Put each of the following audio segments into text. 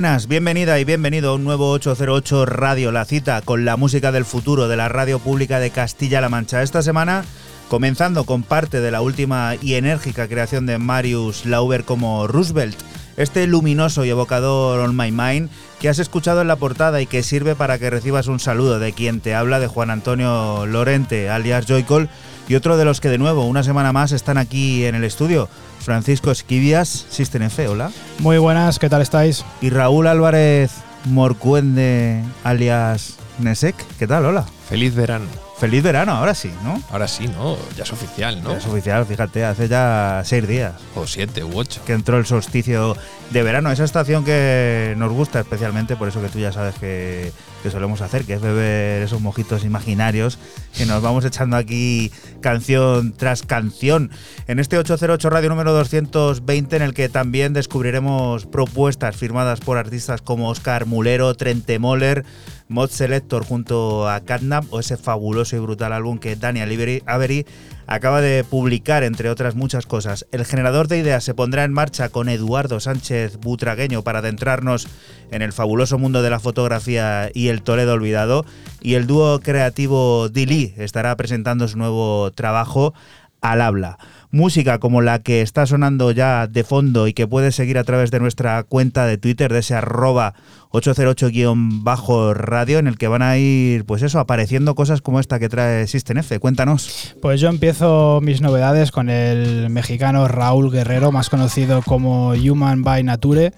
Buenas, bienvenida y bienvenido a un nuevo 808 Radio, la cita con la música del futuro de la radio pública de Castilla-La Mancha. Esta semana, comenzando con parte de la última y enérgica creación de Marius Lauber como Roosevelt, este luminoso y evocador On My Mind que has escuchado en la portada y que sirve para que recibas un saludo de quien te habla, de Juan Antonio Lorente, alias Joycol, y otro de los que de nuevo, una semana más, están aquí en el estudio. Francisco Esquivias, System F, hola. Muy buenas, ¿qué tal estáis? Y Raúl Álvarez Morcuende, alias Nesek, ¿qué tal? Hola. Feliz verano. Feliz verano, ahora sí, ¿no? Ahora sí, ¿no? Ya es oficial, ¿no? Ya es oficial, fíjate, hace ya seis días. O siete u ocho. Que entró el solsticio de verano, esa estación que nos gusta especialmente, por eso que tú ya sabes que, que solemos hacer, que es beber esos mojitos imaginarios que nos vamos echando aquí canción tras canción. En este 808 Radio número 220, en el que también descubriremos propuestas firmadas por artistas como Oscar Mulero, Trente Moller, Mod Selector junto a Catnap o ese fabuloso y brutal álbum que Daniel Avery acaba de publicar, entre otras muchas cosas. El generador de ideas se pondrá en marcha con Eduardo Sánchez Butragueño para adentrarnos en el fabuloso mundo de la fotografía y el Toledo olvidado. Y el dúo creativo Dili estará presentando su nuevo trabajo al habla. Música como la que está sonando ya de fondo y que puedes seguir a través de nuestra cuenta de Twitter, de ese arroba 808-radio, en el que van a ir, pues eso, apareciendo cosas como esta que trae System. Cuéntanos. Pues yo empiezo mis novedades con el mexicano Raúl Guerrero, más conocido como Human by Nature,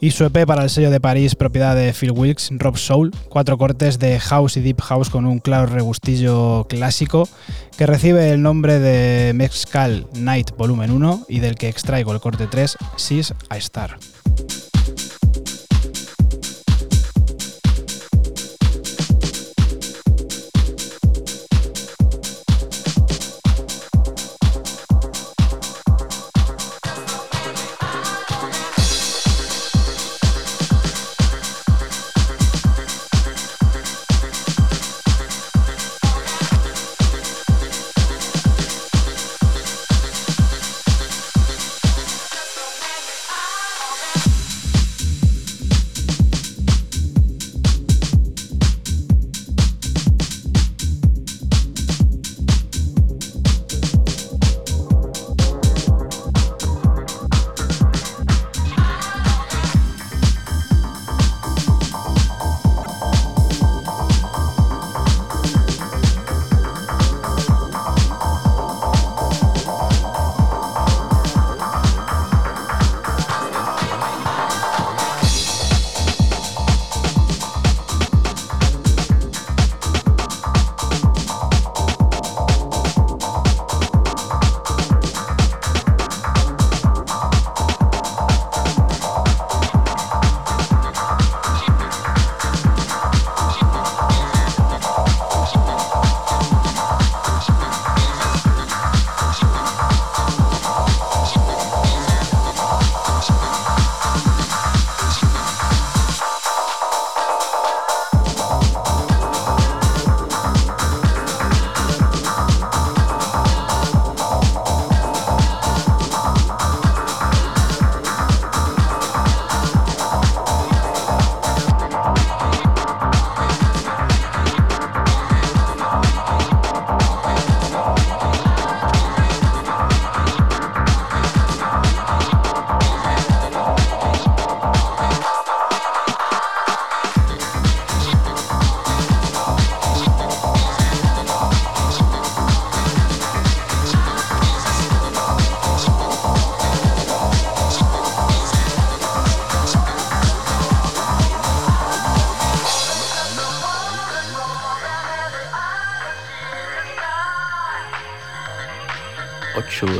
y su EP para el sello de París, propiedad de Phil Wilkes, Rob Soul, cuatro cortes de house y deep house con un claro regustillo clásico, que recibe el nombre de Mexcal Night Volumen 1 y del que extraigo el corte 3, Sis a Star.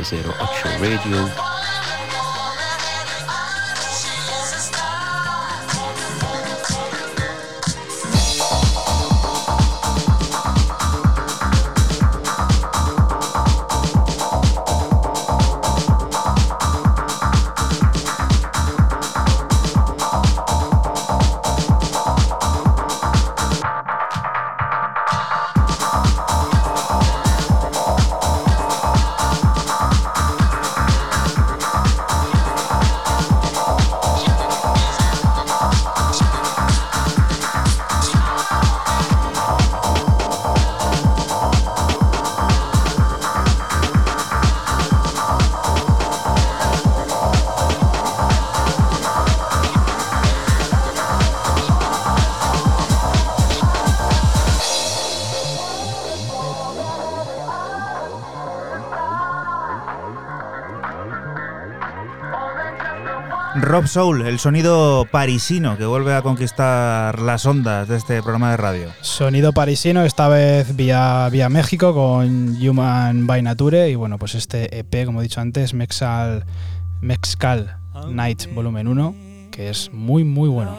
808 Radio. Rob Soul, el sonido parisino que vuelve a conquistar las ondas de este programa de radio. Sonido parisino, esta vez vía, vía México con Human by Nature. Y bueno, pues este EP, como he dicho antes, Mexal, Mexcal Night Volumen 1, que es muy, muy bueno.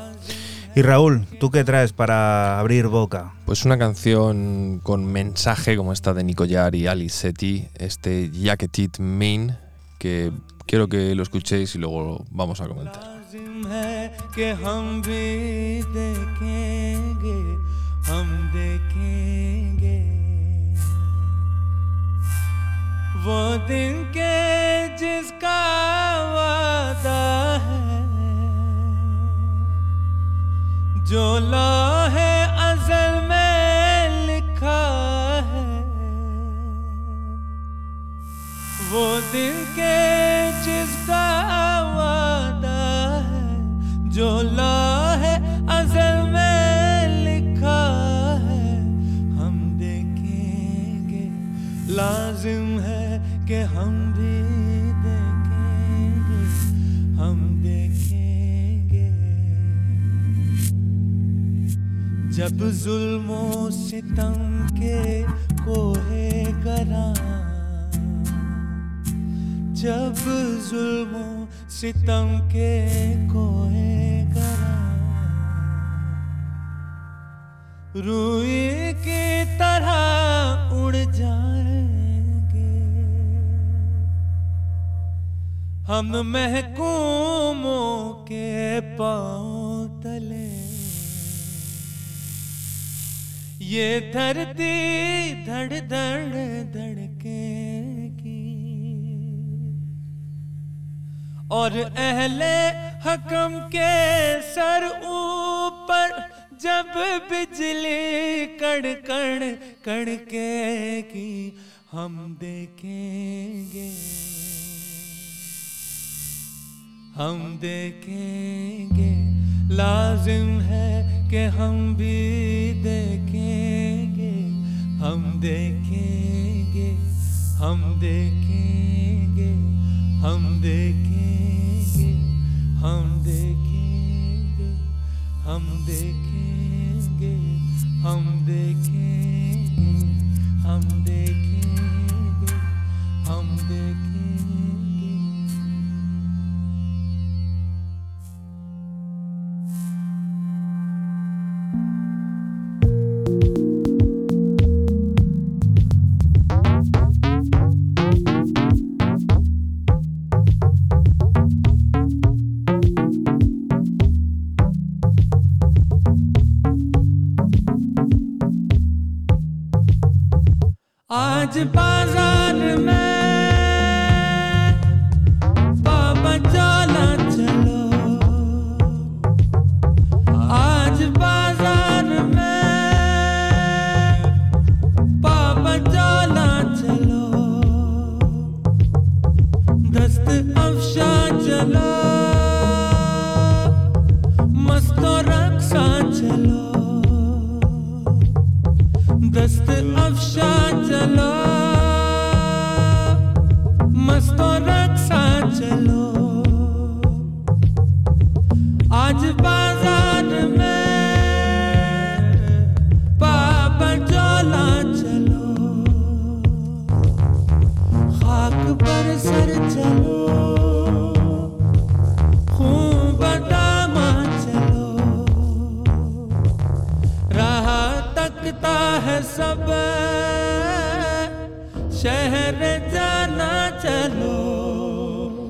Y Raúl, ¿tú qué traes para abrir boca? Pues una canción con mensaje como esta de Nico Yar y Ali Seti, este Jacketit Main, que quiero que lo escuchéis y luego vamos a comentar. लाजिम है कि हम भी देखेंगे हम देखेंगे वो दिन के जिसका वादा है जो है अजल में लिखा है वो दिन जब जुल्मों सितम के कोहे गरा जब जुल्मों सितम के कोहे गरा रूई की तरह उड़ जाएँगे। हम महकूमों के पाँव ये धरती धड़ धड़ धड़केगी और अहले हकम के सर ऊपर जब बिजली कड़ कड़ कड़केगी हम देखेंगे। हम देखेंगे। लाजिम है कि हम भी देखेंगे, हम देखेंगे हम देखेंगे हम देखेंगे हम देखेंगे हम देखेंगे हम देखेंगे। आज बाजार में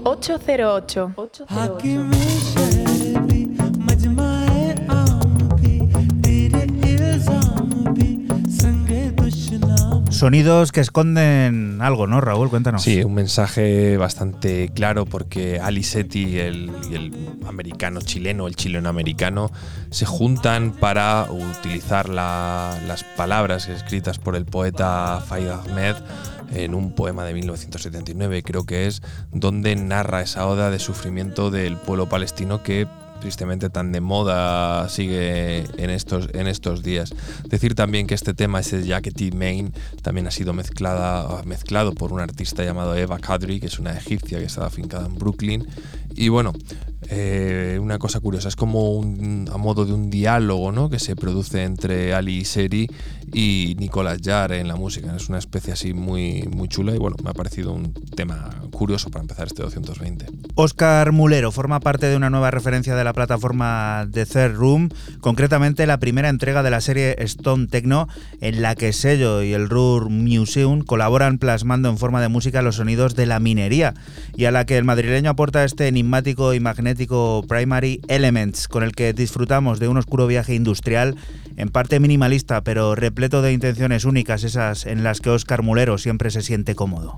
808. 808. Sonidos que esconden algo, ¿no, Raúl? Cuéntanos. Sí, un mensaje bastante claro porque Ali Seti el, el americano chileno, el chileno americano, se juntan para utilizar la- las palabras escritas por el poeta Faid Ahmed en un poema de 1979, creo que es, donde narra esa oda de sufrimiento del pueblo palestino que tristemente tan de moda sigue en estos, en estos días. Decir también que este tema, ese Jackety Main, también ha sido mezclada, mezclado por un artista llamado Eva Kadri, que es una egipcia que está afincada en Brooklyn. Y bueno, eh, una cosa curiosa. Es como a modo de un diálogo ¿no? que se produce entre Ali Seri y Nicolas Jarre en la música. Es una especie así muy, muy chula y bueno, me ha parecido un tema curioso para empezar este 220. Oscar Mulero forma parte de una nueva referencia de la plataforma The Third Room, concretamente la primera entrega de la serie Stone Techno, en la que Sello y el Ruhr Museum colaboran plasmando en forma de música los sonidos de la minería, y a la que el madrileño aporta este enigmático y magnético Primary Elements, con el que disfrutamos de un oscuro viaje industrial, en parte minimalista, pero repleto de intenciones únicas, esas en las que Oscar Mulero siempre se siente cómodo.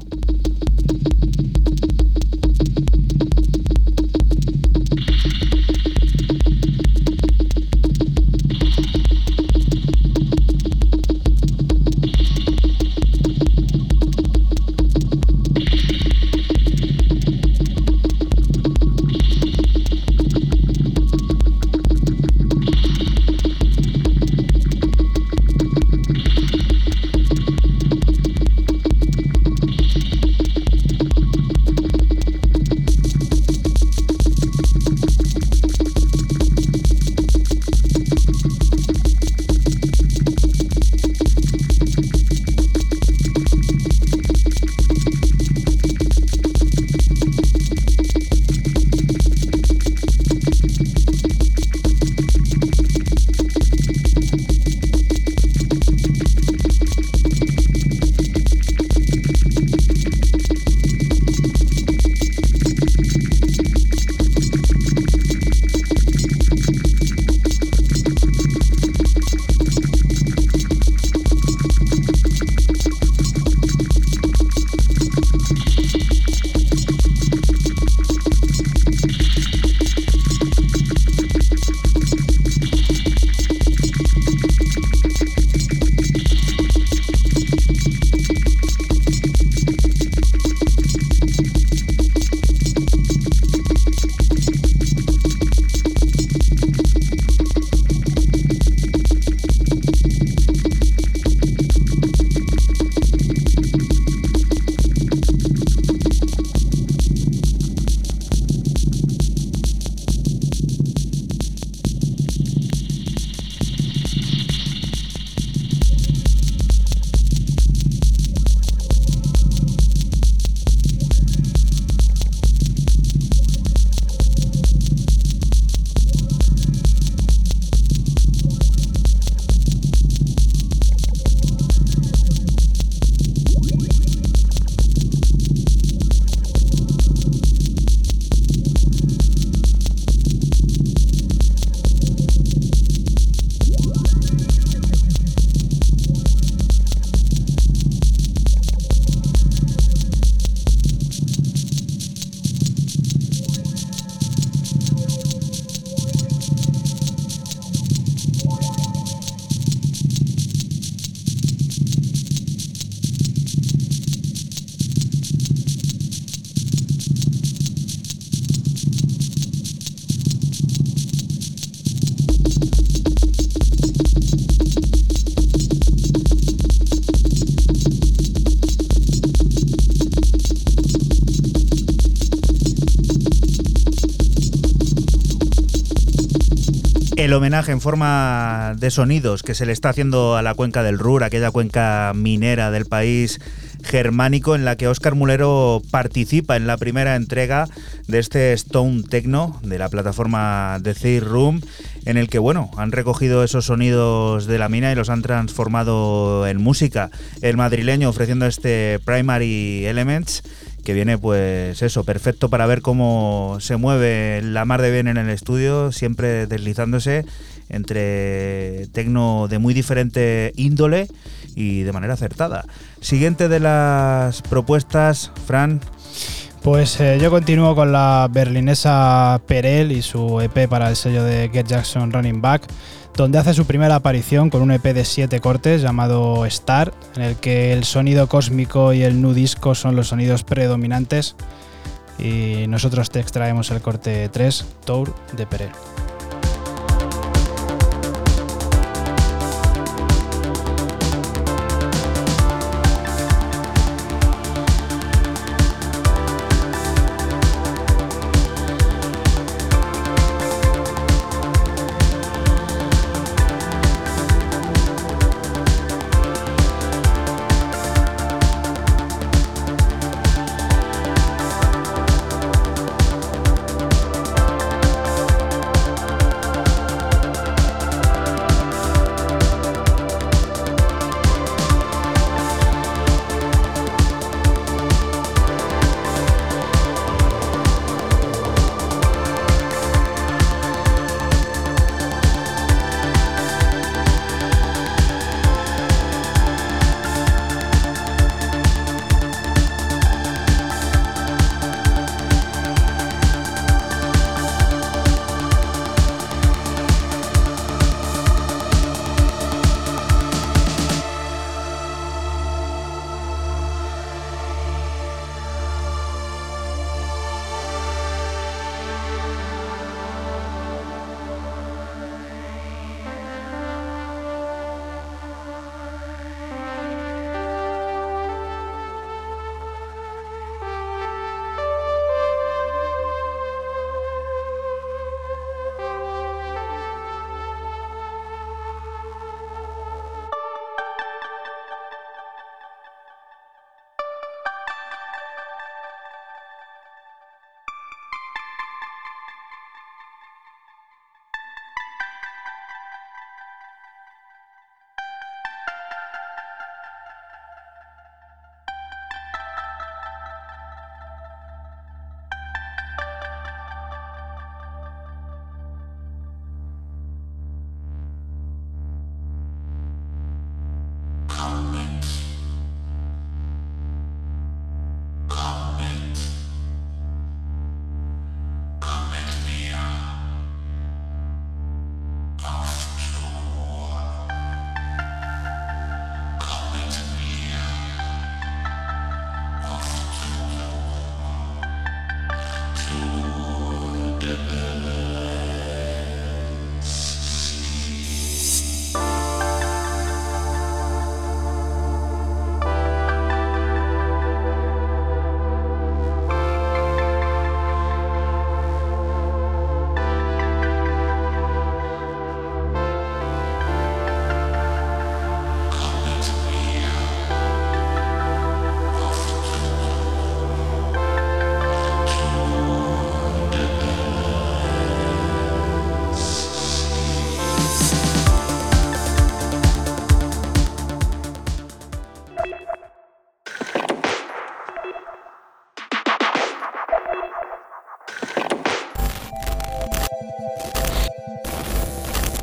El homenaje en forma de sonidos que se le está haciendo a la cuenca del Ruhr, aquella cuenca minera del país germánico en la que Oscar Mulero participa en la primera entrega de este Stone Techno de la plataforma The Room en el que bueno, han recogido esos sonidos de la mina y los han transformado en música. El madrileño ofreciendo este Primary Elements que viene pues eso, perfecto para ver cómo se mueve la mar de bien en el estudio, siempre deslizándose entre tecno de muy diferente índole y de manera acertada. Siguiente de las propuestas, Fran. Pues eh, yo continúo con la berlinesa Perel y su EP para el sello de Get Jackson Running Back, donde hace su primera aparición con un EP de 7 cortes llamado Star, en el que el sonido cósmico y el nu disco son los sonidos predominantes. Y nosotros te extraemos el corte 3, Tour de Perel.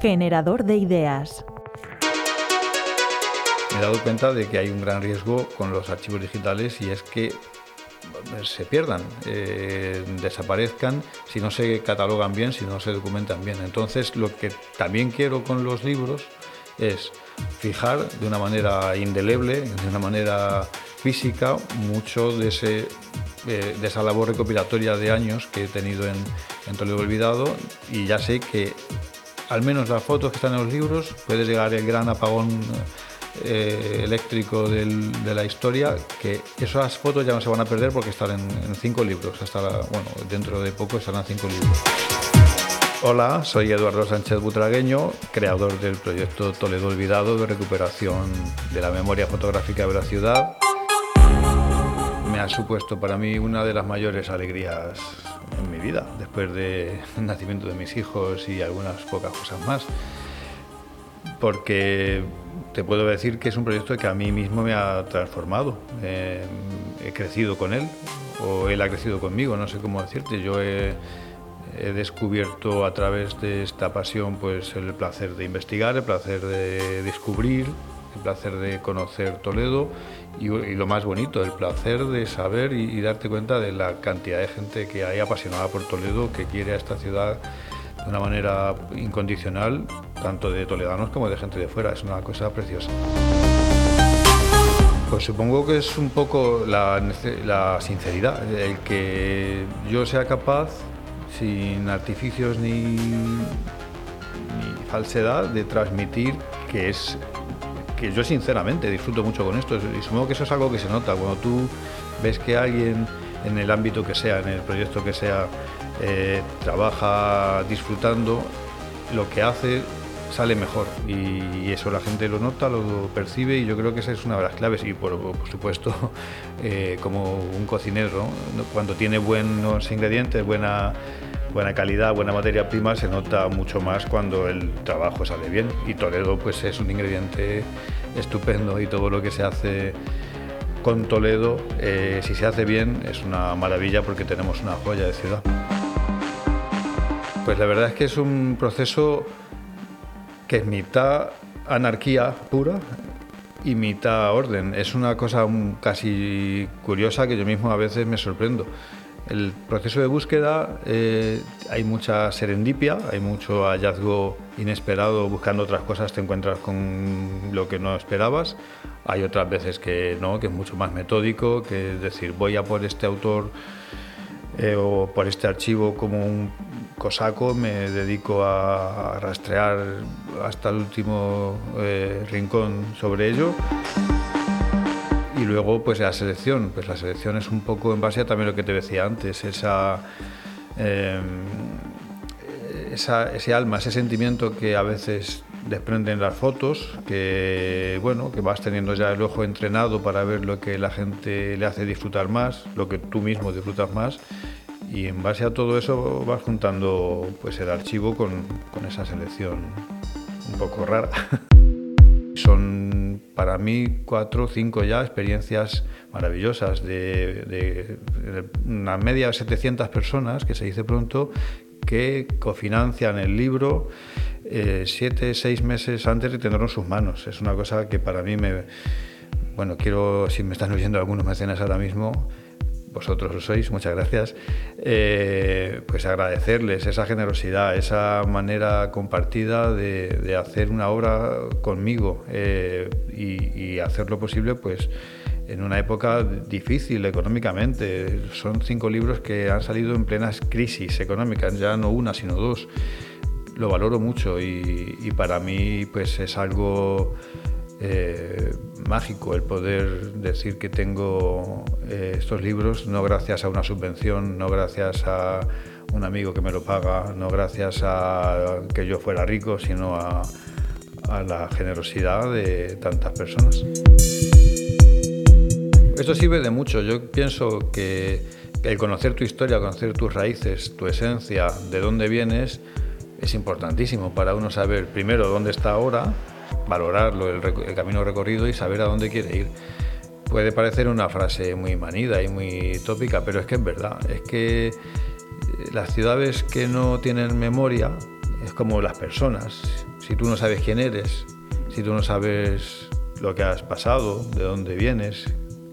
Generador de ideas. Me he dado cuenta de que hay un gran riesgo con los archivos digitales y es que se pierdan, eh, desaparezcan si no se catalogan bien, si no se documentan bien. Entonces, lo que también quiero con los libros es fijar de una manera indeleble, de una manera física, mucho de, ese, eh, de esa labor recopilatoria de años que he tenido en, en Toledo Olvidado y ya sé que al menos las fotos que están en los libros puede llegar el gran apagón eh, eléctrico de la historia, que esas fotos ya no se van a perder porque están en, cinco libros, hasta bueno, dentro de poco estarán cinco libros. Hola, soy Eduardo Sánchez Butragueño, creador del proyecto Toledo Olvidado de recuperación de la memoria fotográfica de la ciudad. Me ha supuesto para mí una de las mayores alegrías en mi vida, después del nacimiento de mis hijos y algunas pocas cosas más porque te puedo decir que es un proyecto que a mí mismo me ha transformado. Eh, he crecido con él o él ha crecido conmigo, no sé cómo decirte. Yo he, he descubierto a través de esta pasión pues el placer de investigar, el placer de descubrir, placer de conocer Toledo y, lo más bonito, el placer de saber y, darte cuenta de la cantidad de gente que hay apasionada por Toledo, que quiere a esta ciudad de una manera incondicional, tanto de toledanos como de gente de fuera. Es una cosa preciosa. Pues supongo que es un poco la, sinceridad, el que yo sea capaz, sin artificios ni falsedad, de transmitir que es que yo sinceramente disfruto mucho con esto y supongo que eso es algo que se nota cuando tú ves que alguien en el ámbito que sea, en el proyecto que sea, eh, trabaja disfrutando, lo que hace sale mejor y eso la gente lo nota, lo percibe y yo creo que esa es una de las claves y por, supuesto eh, como un cocinero, cuando tiene buenos ingredientes, buena, buena calidad, buena materia prima, se nota mucho más cuando el trabajo sale bien y Toledo pues es un ingrediente estupendo y todo lo que se hace con Toledo, eh, si se hace bien, es una maravilla porque tenemos una joya de ciudad. Pues la verdad es que es un proceso que es mitad anarquía pura y mitad orden. Es una cosa casi curiosa que yo mismo a veces me sorprendo. El proceso de búsqueda eh, hay mucha serendipia, hay mucho hallazgo inesperado, buscando otras cosas te encuentras con lo que no esperabas. Hay otras veces que no, que es mucho más metódico, que es decir, voy a por este autor eh, o por este archivo como un cosaco, me dedico a, rastrear hasta el último eh, rincón sobre ello. Y luego, pues la selección. Pues la selección es un poco en base a también lo que te decía antes, esa, eh, esa- ese alma, ese sentimiento que a veces desprenden las fotos, que bueno, que vas teniendo ya el ojo entrenado para ver lo que la gente le hace disfrutar más, lo que tú mismo disfrutas más. Y en base a todo eso vas juntando pues el archivo con, con esa selección un poco rara. Son para mí cuatro o cinco ya experiencias maravillosas de, una media de 700 personas, que se dice pronto, que cofinancian el libro eh, siete, seis meses antes de tenerlo en sus manos. Es una cosa que para mí me... Bueno, quiero, si me están oyendo algunos mecenas ahora mismo, vosotros lo sois, muchas gracias, eh, pues agradecerles esa generosidad, esa manera compartida de, de hacer una obra conmigo eh, y, y hacer lo posible pues en una época difícil económicamente. Son cinco libros que han salido en plenas crisis económicas, ya no una, sino dos. Lo valoro mucho y, y para mí pues es algo eh, mágico el poder decir que tengo eh, estos libros no gracias a una subvención, no gracias a un amigo que me lo paga, no gracias a que yo fuera rico, sino a, a la generosidad de tantas personas. Esto sirve de mucho. Yo pienso que el conocer tu historia, conocer tus raíces, tu esencia, de dónde vienes, es importantísimo para uno saber primero dónde está ahora, valorarlo, el, camino recorrido y saber a dónde quiere ir. Puede parecer una frase muy manida y muy tópica, pero es que es verdad. Es que eh, las ciudades que no tienen memoria Es como las personas. Si tú no sabes quién eres, si tú no sabes lo que has pasado, de dónde vienes,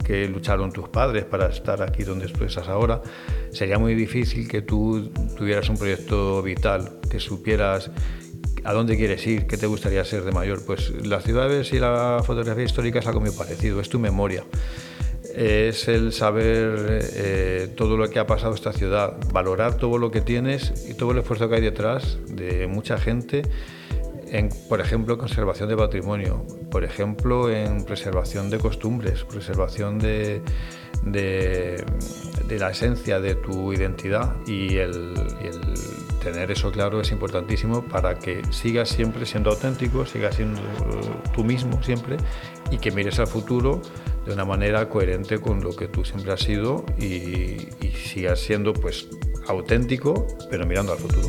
que lucharon tus padres para estar aquí donde tú estás ahora, sería muy difícil que tú tuvieras un proyecto vital, que supieras a dónde quieres ir, qué te gustaría ser de mayor. Pues las ciudades y la fotografía histórica es algo muy parecido, es tu memoria. Es el saber eh, todo lo que ha pasado esta ciudad, valorar todo lo que tienes y todo el esfuerzo que hay detrás de mucha gente en, por ejemplo, conservación de patrimonio, por ejemplo, en preservación de costumbres, preservación de, de, la esencia de tu identidad y el, tener eso claro es importantísimo para que sigas siempre siendo auténtico, sigas siendo tú mismo siempre y que mires al futuro de una manera coherente con lo que tú siempre has sido y, y sigas siendo pues auténtico pero mirando al futuro.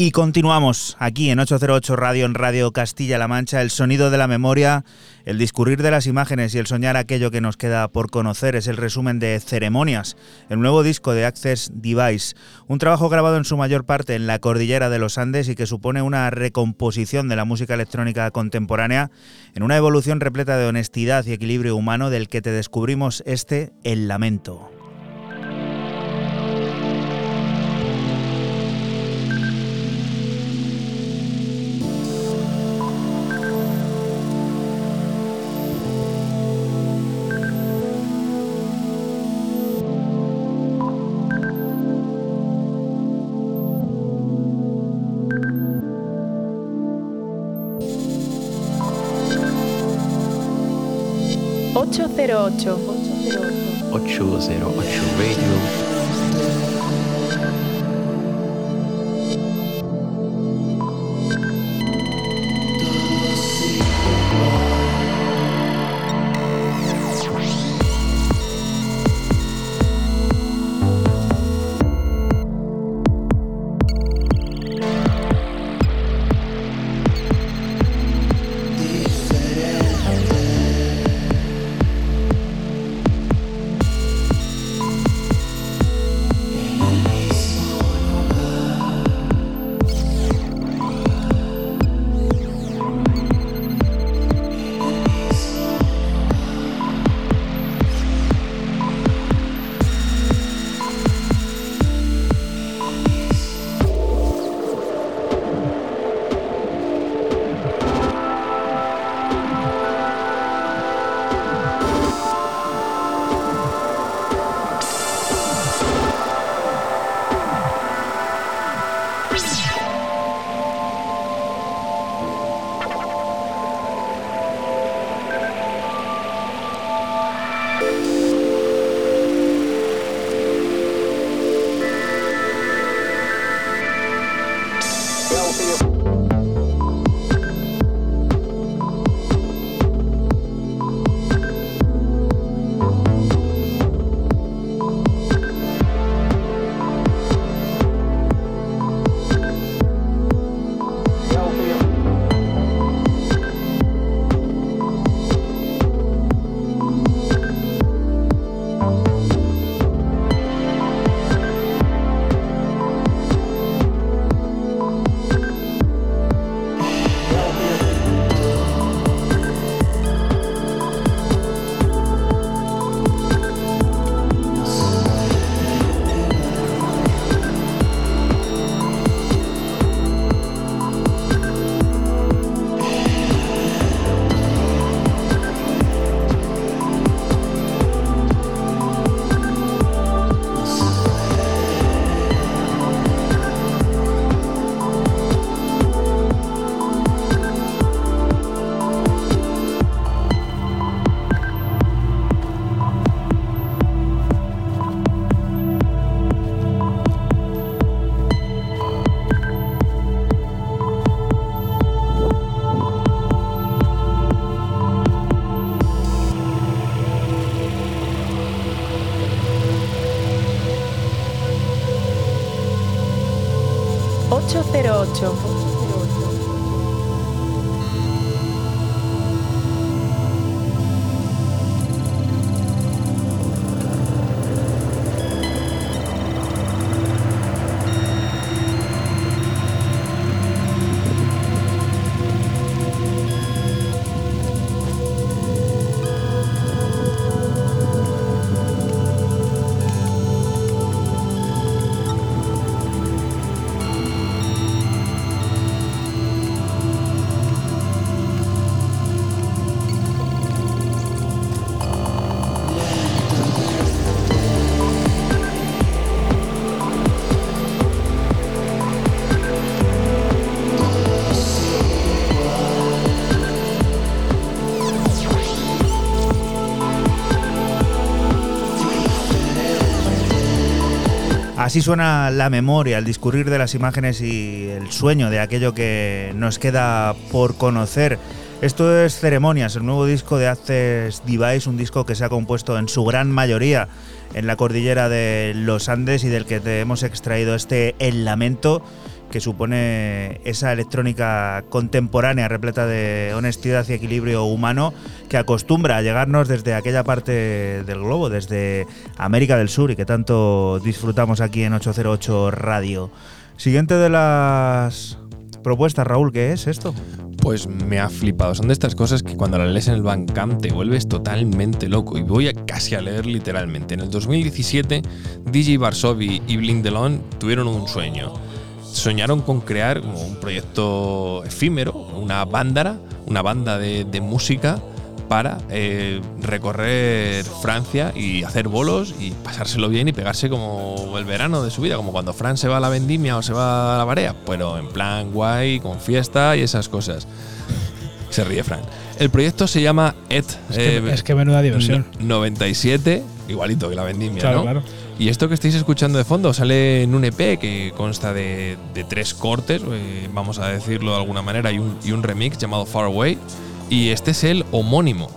Y continuamos aquí en 808 Radio, en Radio Castilla-La Mancha, el sonido de la memoria, el discurrir de las imágenes y el soñar aquello que nos queda por conocer es el resumen de Ceremonias, el nuevo disco de Access Device, un trabajo grabado en su mayor parte en la cordillera de los Andes y que supone una recomposición de la música electrónica contemporánea en una evolución repleta de honestidad y equilibrio humano del que te descubrimos este El Lamento. 808. Así suena la memoria, el discurrir de las imágenes y el sueño de aquello que nos queda por conocer. Esto es Ceremonias, el nuevo disco de Access Device, un disco que se ha compuesto en su gran mayoría en la cordillera de los Andes y del que hemos extraído este El Lamento, que supone esa electrónica contemporánea repleta de honestidad y equilibrio humano que acostumbra a llegarnos desde aquella parte del globo, desde América del Sur y que tanto disfrutamos aquí en 808 Radio. Siguiente de las propuestas, Raúl, ¿qué es esto? Pues me ha flipado. Son de estas cosas que cuando las lees en el Bandcamp te vuelves totalmente loco. Y voy a casi a leer literalmente. En el 2017, DJ Varsovi y Blink Delon tuvieron un sueño. Soñaron con crear un proyecto efímero, una bándara, una banda de, de música para eh, recorrer Francia y hacer bolos y pasárselo bien y pegarse como el verano de su vida, como cuando Fran se va a la vendimia o se va a la barea, pero en plan guay, con fiesta y esas cosas. Se ríe Fran. El proyecto se llama ET. Es que, es que menuda diversión. no- 97, igualito que la vendimia, Claro, ¿no? claro. Y esto que estáis escuchando de fondo sale en un EP que consta de, tres cortes, eh, vamos a decirlo de alguna manera, y un, y un remix llamado Far Away. Y este es el homónimo.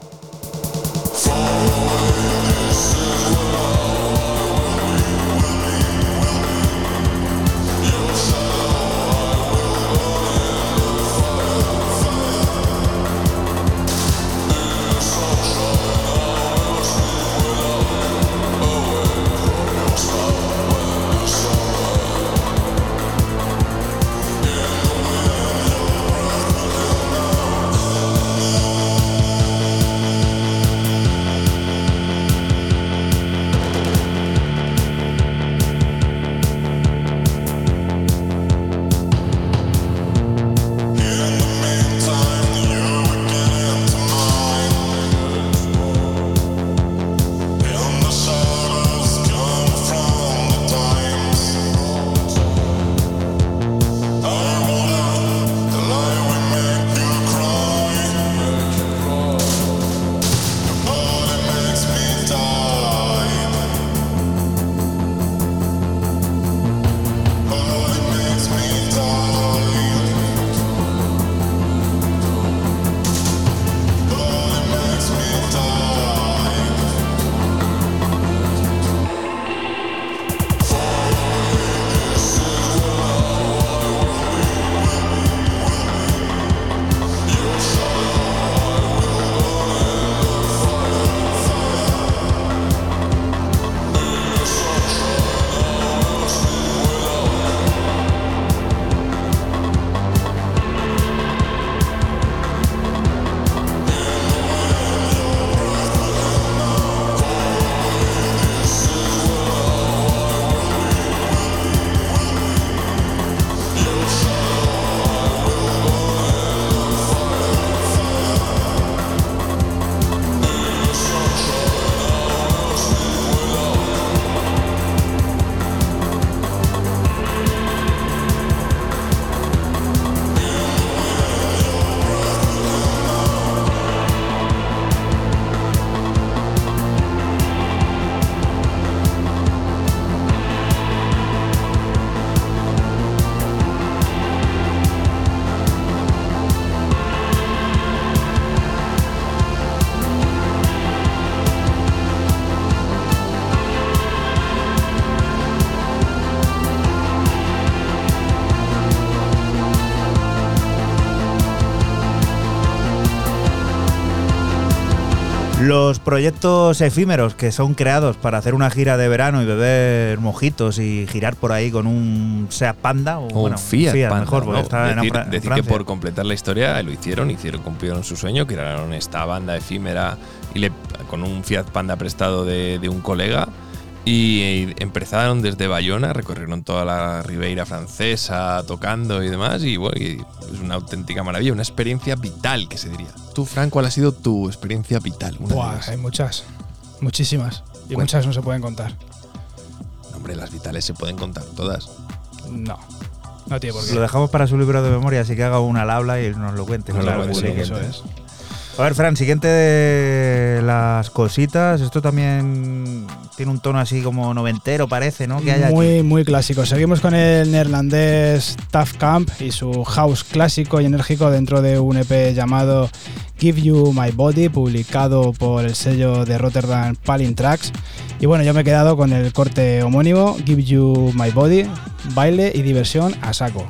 Los proyectos efímeros que son creados para hacer una gira de verano y beber mojitos y girar por ahí con un Seat Panda o, O bueno, un Fiat, Panda, mejor porque ¿no? está en, decir, en decir que por completar la historia lo hicieron, hicieron, cumplieron su sueño, crearon esta banda efímera y le, con un Fiat Panda prestado de, de un colega. Y empezaron desde Bayona, recorrieron toda la Ribeira francesa tocando y demás. Y bueno, y es una auténtica maravilla, una experiencia vital, que se diría. Tú, Frank, ¿cuál ha sido tu experiencia vital? Buah, hay muchas. Muchísimas. Y Cuenta. muchas no se pueden contar. Hombre, las vitales se pueden contar todas. No. No tiene por qué. Lo dejamos para su libro de memoria, así que haga una al habla y nos lo cuente. Nos lo Claro, cuente, eso es. A ver, Fran, siguiente de las cositas. Esto también tiene un tono así como noventero, parece, ¿no? Que hay aquí. Muy, muy clásico. Seguimos con el neerlandés Tough Camp y su house clásico y enérgico dentro de un EP llamado Give You My Body, publicado por el sello de Rotterdam Palin Tracks. Y bueno, yo me he quedado con el corte homónimo, Give You My Body, baile y diversión a saco.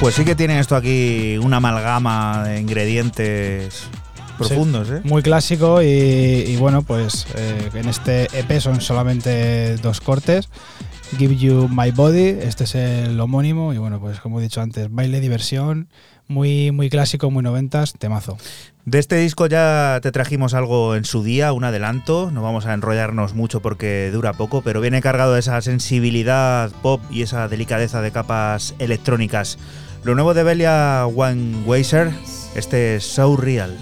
Pues sí que tiene esto aquí una amalgama de ingredientes profundos, ¿eh? Muy clásico y, y bueno, pues eh, en este EP son solamente dos cortes. Give You My Body, este es el homónimo y bueno, pues como he dicho antes, baile, diversión, muy, muy clásico, muy noventas, temazo. De este disco ya te trajimos algo en su día, un adelanto. No vamos a enrollarnos mucho porque dura poco, pero viene cargado de esa sensibilidad pop y esa delicadeza de capas electrónicas. Lo nuevo de Belia One Weiser, este es So Real.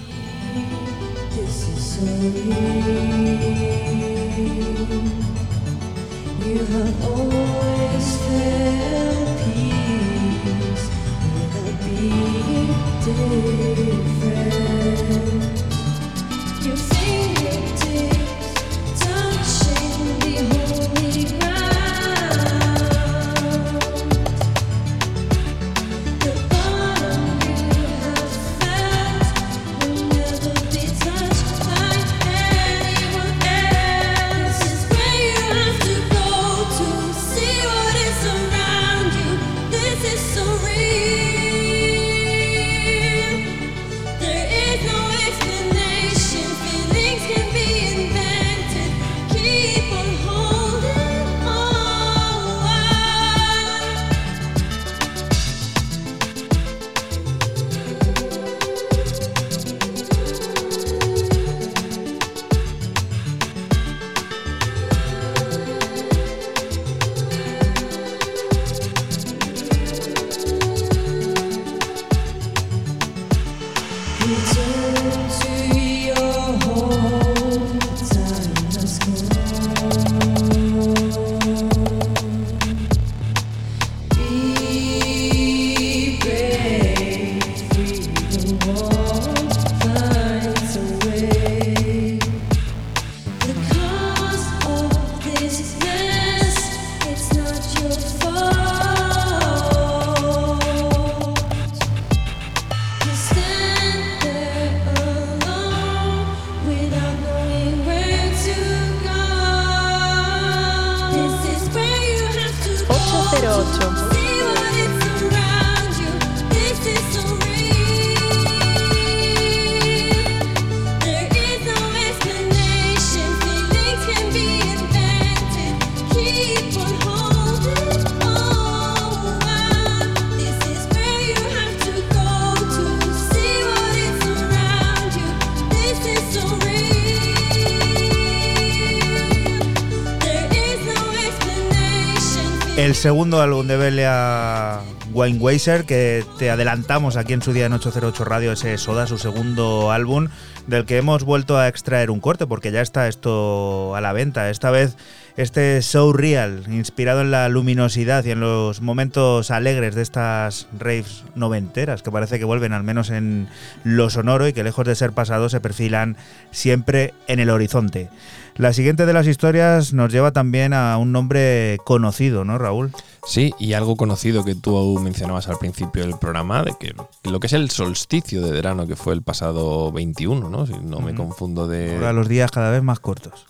Segundo álbum de Belia Weinweiser, que te adelantamos aquí en su día en 808 Radio, ese Soda, su segundo álbum, del que hemos vuelto a extraer un corte, porque ya está esto a la venta. Esta vez este show real, inspirado en la luminosidad y en los momentos alegres de estas raves noventeras, que parece que vuelven al menos en lo sonoro y que lejos de ser pasado se perfilan siempre en el horizonte. La siguiente de las historias nos lleva también a un nombre conocido, ¿no, Raúl? Sí, y algo conocido que tú mencionabas al principio del programa, de que lo que es el solsticio de verano, que fue el pasado 21, ¿no? Si no me confundo de. Ahora los días cada vez más cortos.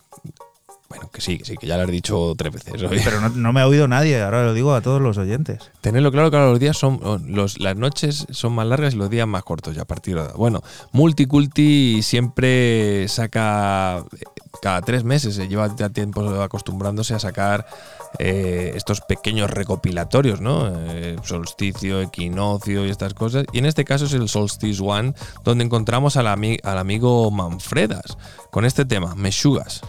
Bueno, que sí, que sí, que ya lo has dicho tres veces. hoy. Pero no, no me ha oído nadie, ahora lo digo a todos los oyentes. Tenedlo claro que ahora los días son. Los, las noches son más largas y los días más cortos ya a partir de ahora. Bueno, Multiculti siempre saca. Cada tres meses se lleva ya tiempo acostumbrándose a sacar eh, estos pequeños recopilatorios, ¿no? Eh, solsticio, equinoccio y estas cosas. Y en este caso es el Solstice One, donde encontramos al, ami- al amigo Manfredas con este tema, Meshugas.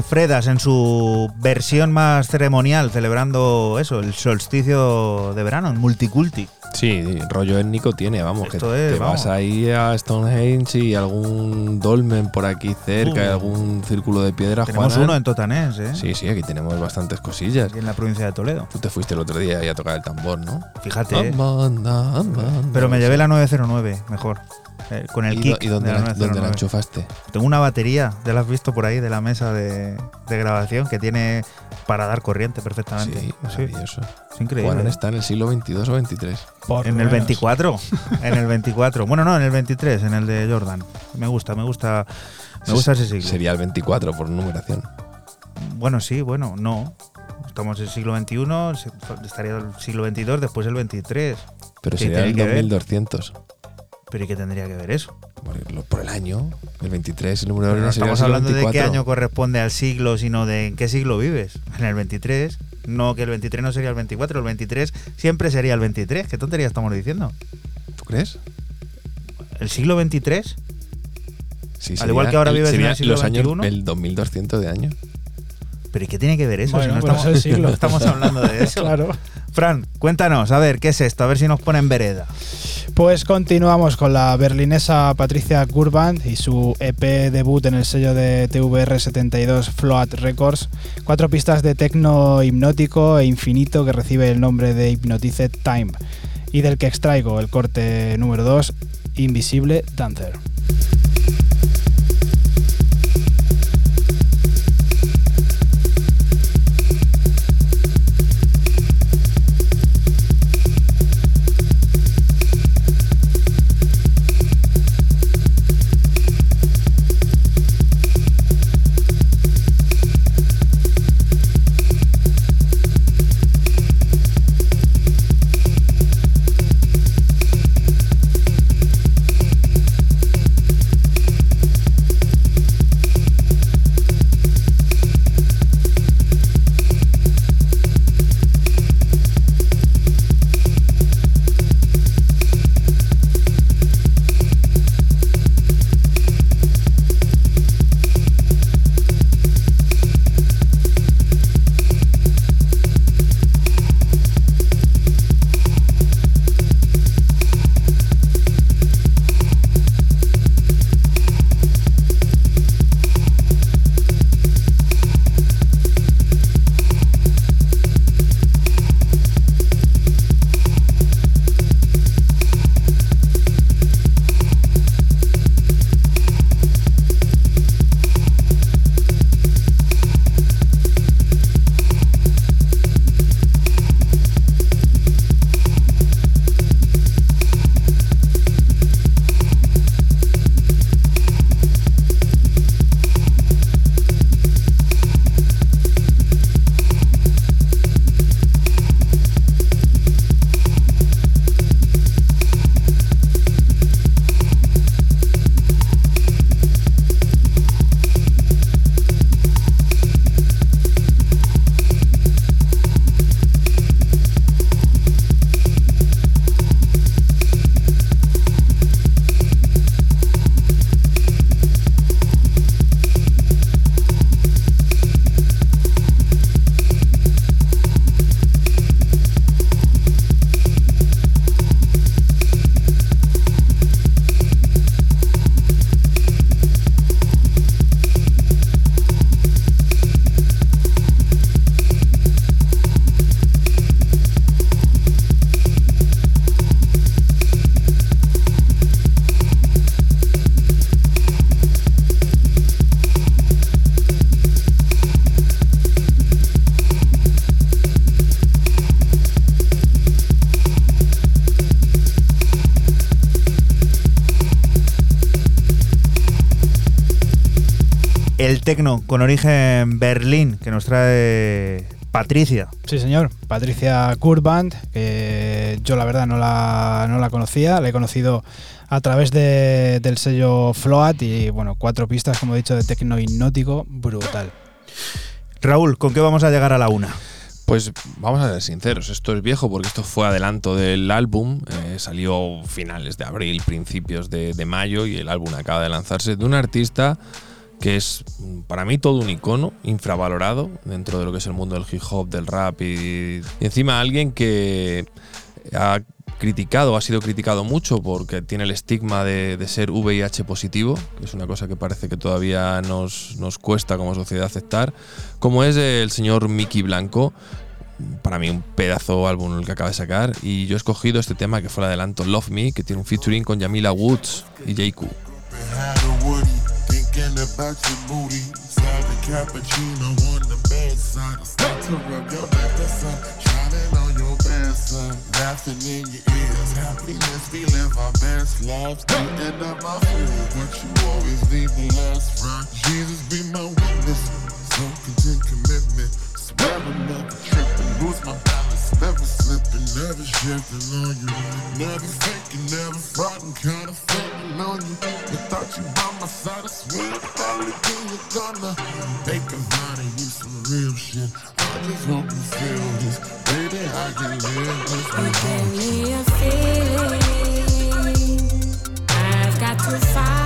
Manfredas en su versión más ceremonial, celebrando eso, el solsticio de verano, en multiculti. Sí, rollo étnico tiene, vamos, que Esto es, te vamos. vas ahí a Stonehenge y algún dolmen por aquí cerca, y Uh. algún círculo de piedra. Tenemos uno en Totanés, ¿eh? Sí, sí, aquí tenemos bastantes cosillas. Aquí en la provincia de Toledo. Tú te fuiste el otro día ahí a tocar el tambor, ¿no? Fíjate. ¿eh? Pero me llevé la 909, mejor. Eh, con el ¿Y, kick y dónde, de la la, dónde la 909. enchufaste? Tengo una batería, ya la has visto por ahí, de la mesa de, de grabación, que tiene para dar corriente perfectamente. Sí, maravilloso. es increíble. Juanan está en el siglo 22 o 23. Por En el menos. 24. en el 24. Bueno, no, en el 23, en el de Jordan. Me gusta, me gusta. Me gusta ese siglo. Sería el 24 por numeración. Bueno, sí, bueno, no. Estamos en el siglo XXI, estaría el siglo XXII, después el 23. Pero ¿Qué sería el que ver? 2200. ¿Pero y qué tendría que ver eso? Por, por el año. El 23, el número Pero no estamos hablando de qué 24. año corresponde al siglo, sino de en qué siglo vives. En el 23. No, que el 23 no sería el 24, el 23 siempre sería el 23. ¿Qué tontería estamos diciendo? ¿Tú crees? ¿El siglo 23? Sí, Al igual que ahora vives en el siglo los años, XXI. el 2200 de año. ¿Pero y qué tiene que ver eso? Bueno, si no pues estamos, el siglo. no estamos hablando de eso. Claro. Fran, cuéntanos, a ver, ¿qué es esto? A ver si nos ponen vereda. Pues continuamos con la berlinesa Patricia Kurband y su EP debut en el sello de TVR72 Float Records. Cuatro pistas de tecno hipnótico e infinito que recibe el nombre de Hypnotized Time y del que extraigo el corte número 2, Invisible Dancer. Tecno con origen Berlín que nos trae Patricia. Sí, señor. Patricia Kurband, que yo la verdad no la, no la conocía, la he conocido a través de- del sello Float y bueno, cuatro pistas, como he dicho, de tecno hipnótico, brutal. Raúl, ¿con qué vamos a llegar a la una? Pues vamos a ser sinceros, esto es viejo porque esto fue adelanto del álbum, eh, salió finales de abril, principios de, de mayo y el álbum acaba de lanzarse de un artista que es mm, para mí todo un icono, infravalorado dentro de lo que es el mundo del hip hop, del rap y, y encima alguien que ha criticado, ha sido criticado mucho porque tiene el estigma de, ser VIH positivo, que es una cosa que parece que todavía nos, nos cuesta como sociedad aceptar, como es el señor Mickey Blanco. Para mí un pedazo álbum el que acaba de sacar y yo he escogido este tema que fue el adelanto Love Me, que tiene un featuring con Yamila Woods y JQ. Had the about your booty. Side the cappuccino on the bedside. Start to rub your back, the sun shining on your bad side. Laughing in your ears, happiness, feeling my best lives. Thinking of my food, but you always leave the last right. Jesus be my witness, so commitment. I'm never tripping, lose my balance, never slipping, never shifting on you. Never faking, never fronting, kinda fronting on you. Without you by my side, I swear to probably be you gonna make a lot of you some real shit. I just hope you feel this, baby. I can live this. You give me a feeling I've got to follow.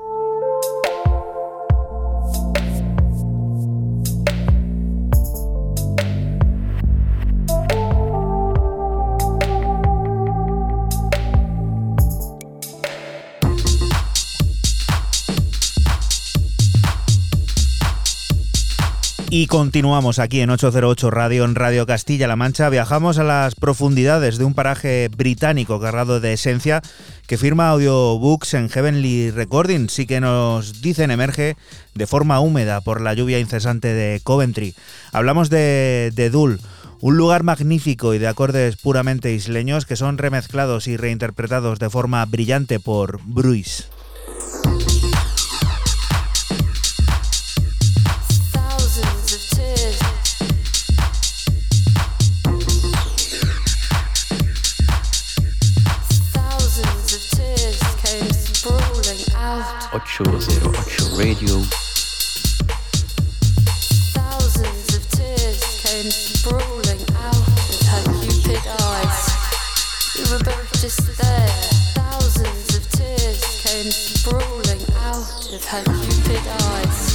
Y continuamos aquí en 808 Radio, en Radio Castilla-La Mancha. Viajamos a las profundidades de un paraje británico cargado de esencia que firma audiobooks en Heavenly Recording. Sí que nos dicen emerge de forma húmeda por la lluvia incesante de Coventry. Hablamos de, de Dul. Un lugar magnífico y de acordes puramente isleños que son remezclados y reinterpretados de forma brillante por Bruce. 808 Radio. Thousands of tears came sprawling out of her cupid eyes. We were both just there. Thousands of tears came sprawling out of her cupid eyes.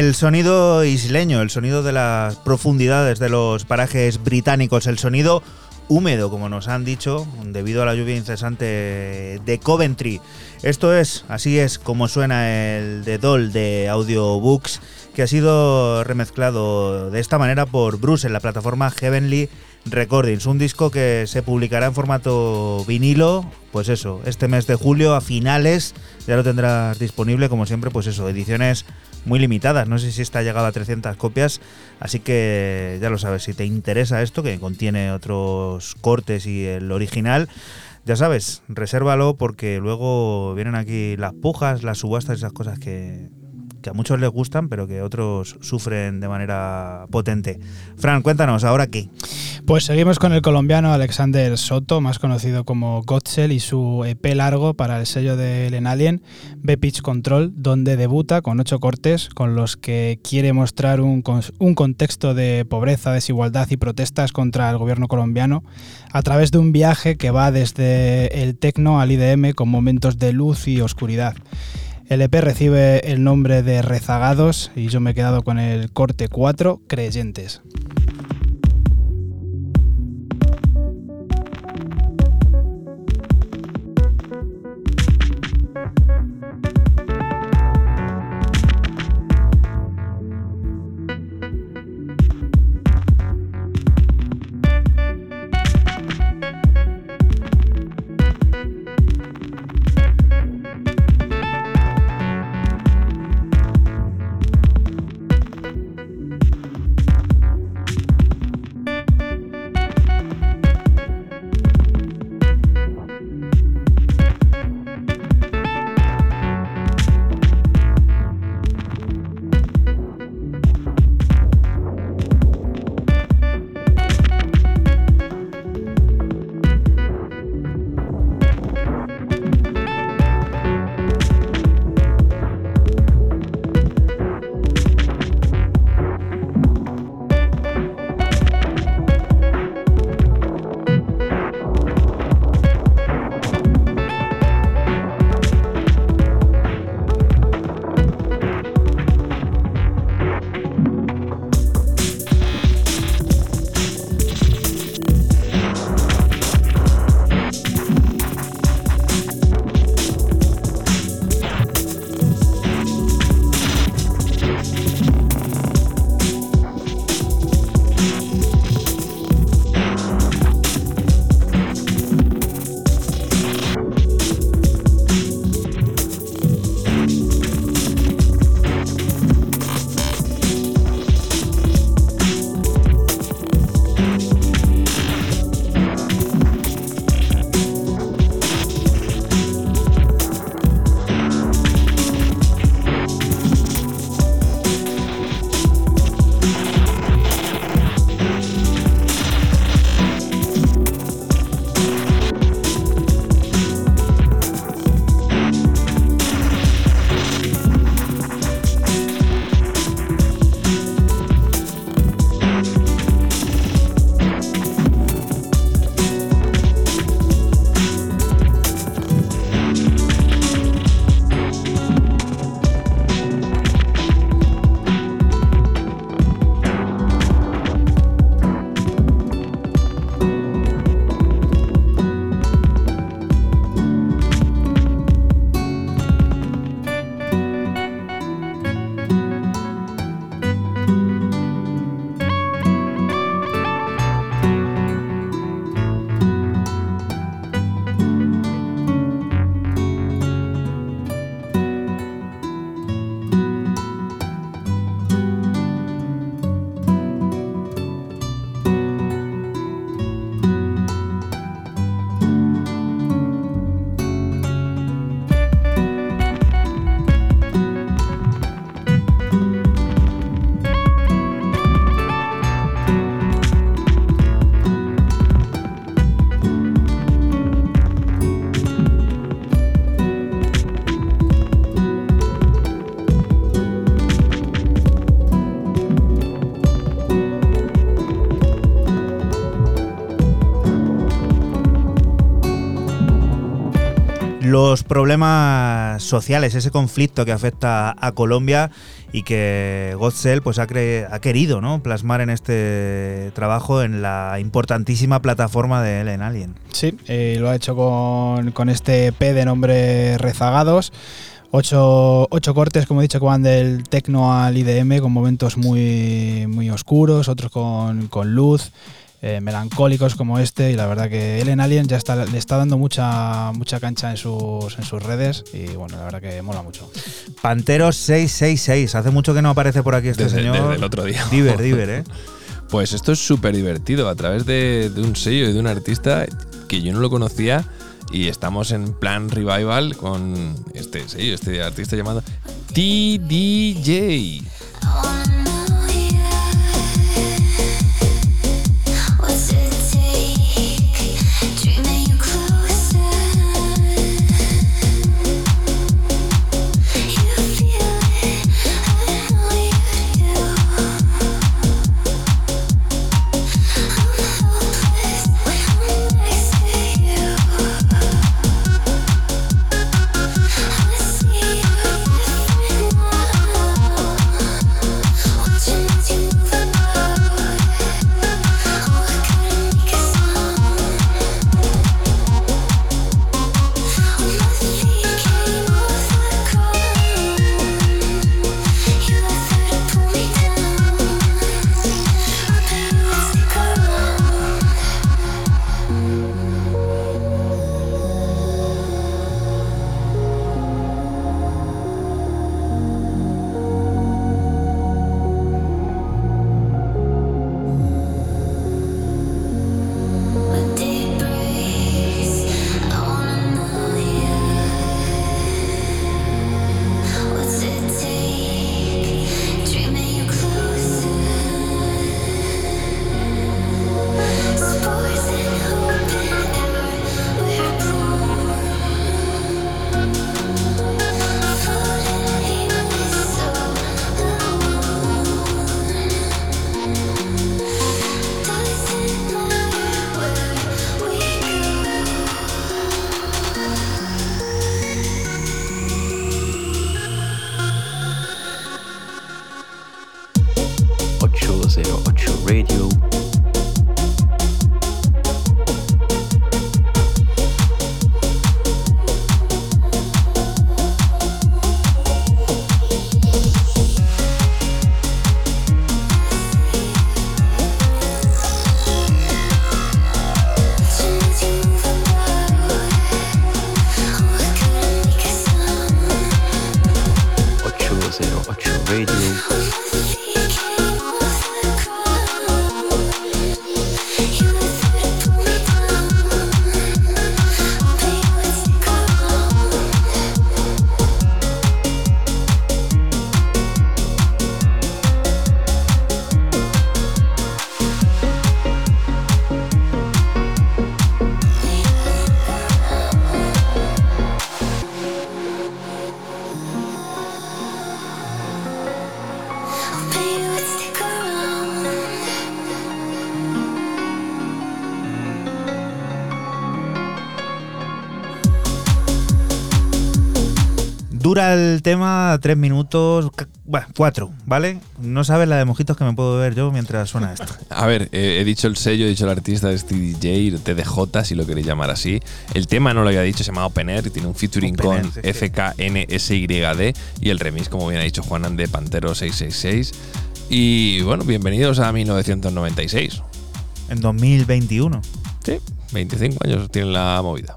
El sonido isleño, el sonido de las profundidades de los parajes británicos, el sonido húmedo, como nos han dicho, debido a la lluvia incesante de Coventry. Esto es, así es como suena el de Doll de Audiobooks, que ha sido remezclado de esta manera por Bruce en la plataforma Heavenly Recordings, un disco que se publicará en formato vinilo, pues eso, este mes de julio a finales, ya lo tendrás disponible, como siempre, pues eso, ediciones muy limitadas, no sé si esta ha llegado a 300 copias, así que ya lo sabes, si te interesa esto, que contiene otros cortes y el original, ya sabes, resérvalo porque luego vienen aquí las pujas, las subastas, esas cosas que, que a muchos les gustan, pero que otros sufren de manera potente. Fran, cuéntanos, ¿ahora qué? Pues seguimos con el colombiano Alexander Soto, más conocido como Gotzel, y su EP largo para el sello de Lenalien, B-Pitch Control, donde debuta con ocho cortes con los que quiere mostrar un, un contexto de pobreza, desigualdad y protestas contra el gobierno colombiano a través de un viaje que va desde el tecno al IDM con momentos de luz y oscuridad. El EP recibe el nombre de Rezagados y yo me he quedado con el corte 4, Creyentes. Los problemas sociales, ese conflicto que afecta a Colombia y que Godsell pues ha, ha querido ¿no? plasmar en este trabajo en la importantísima plataforma de Ellen Alien. Sí, eh, lo ha hecho con, con este EP de nombre Rezagados. Ocho, ocho cortes, como he dicho, que van del tecno al IDM, con momentos muy, muy oscuros, otros con, con luz, eh, melancólicos como este. Y la verdad que Ellen Alien ya está, le está dando mucha, mucha cancha en sus, en sus redes. Y bueno, la verdad que mola mucho. Panteros 666, hace mucho que no aparece por aquí este Desde- señor. desde el otro día. Diver, Diver, ¿eh? Pues esto es súper divertido a través de, de un sello y de un artista que yo no lo conocía y estamos en plan revival con este sello, este artista llamado TDJ. Dura el tema tres minutos, bueno, cuatro, ¿vale? No sabes la de mojitos que me puedo ver yo mientras suena esto. A ver, eh, he dicho el sello, he dicho el artista, es TDJ, TDJ, si lo queréis llamar así. El tema no lo había dicho, se llama Open Air y tiene un featuring Open con Air, sí, sí. FKNSYD y el remix, como bien ha dicho Juanan, de Pantero 666. Y bueno, bienvenidos a 1996. En 2021. Sí, 25 años tiene la movida.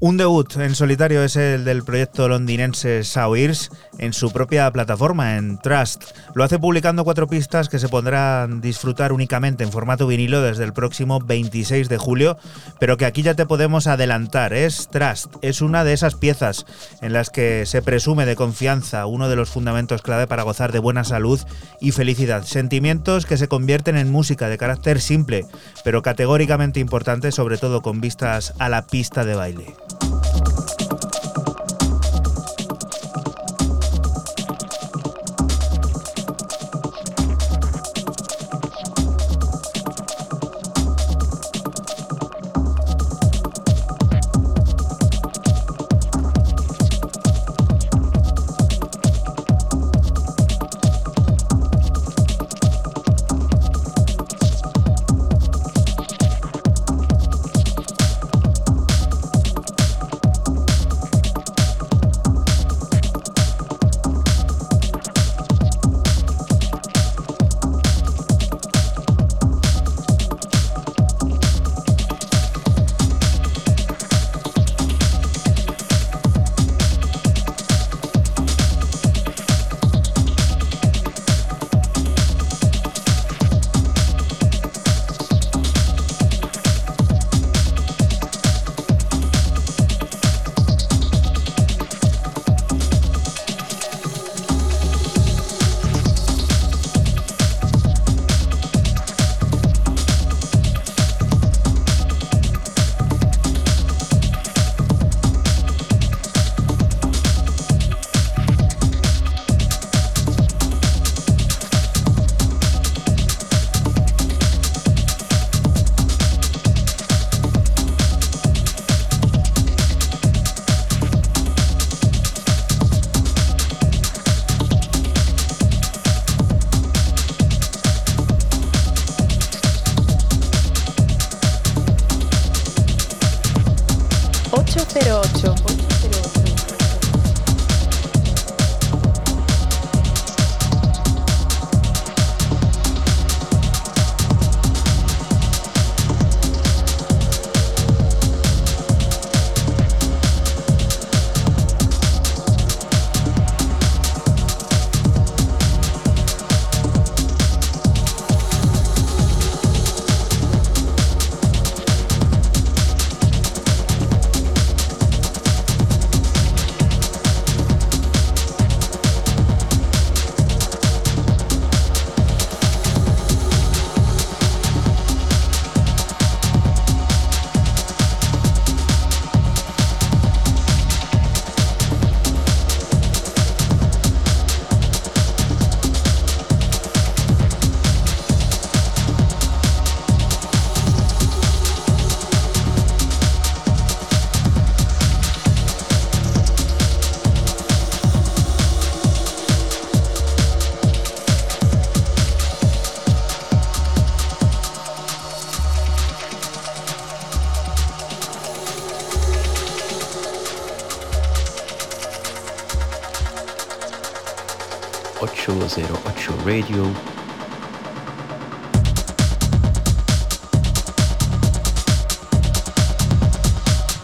Un debut en solitario es el del proyecto londinense Sawirs en su propia plataforma, en Trust. Lo hace publicando cuatro pistas que se podrán disfrutar únicamente en formato vinilo desde el próximo 26 de julio, pero que aquí ya te podemos adelantar. Es Trust, es una de esas piezas en las que se presume de confianza, uno de los fundamentos clave para gozar de buena salud y felicidad. Sentimientos que se convierten en música de carácter simple, pero categóricamente importante, sobre todo con vistas a la pista de baile.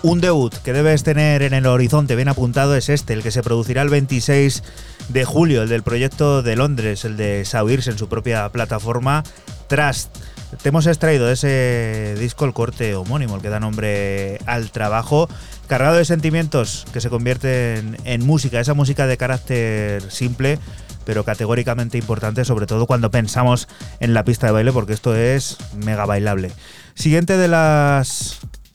Un debut que debes tener en el horizonte bien apuntado es este, el que se producirá el 26 de julio, el del proyecto de Londres, el de Sauirs en su propia plataforma Trust. Te hemos extraído de ese disco el corte homónimo, el que da nombre al trabajo, cargado de sentimientos que se convierten en música, esa música de carácter simple, pero categóricamente importante, sobre todo cuando pensamos en la pista de baile, porque esto es mega bailable. Siguiente de las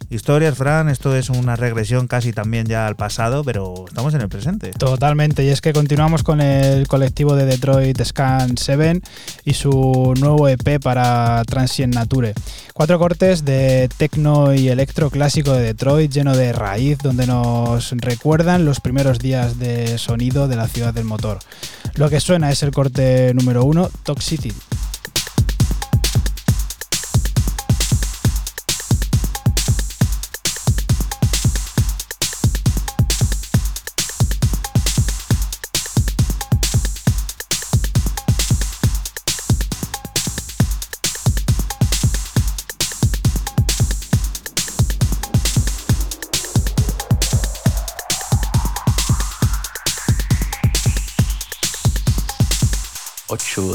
historias, Fran, esto es una regresión casi también ya al pasado, pero estamos en el presente. Totalmente, y es que continuamos con el colectivo de Detroit Scan 7 y su nuevo EP para Transient Nature. Cuatro cortes de tecno y electro clásico de Detroit, lleno de raíz, donde nos recuerdan los primeros días de sonido de la ciudad del motor. Lo que suena es el corte número uno, Toxicity.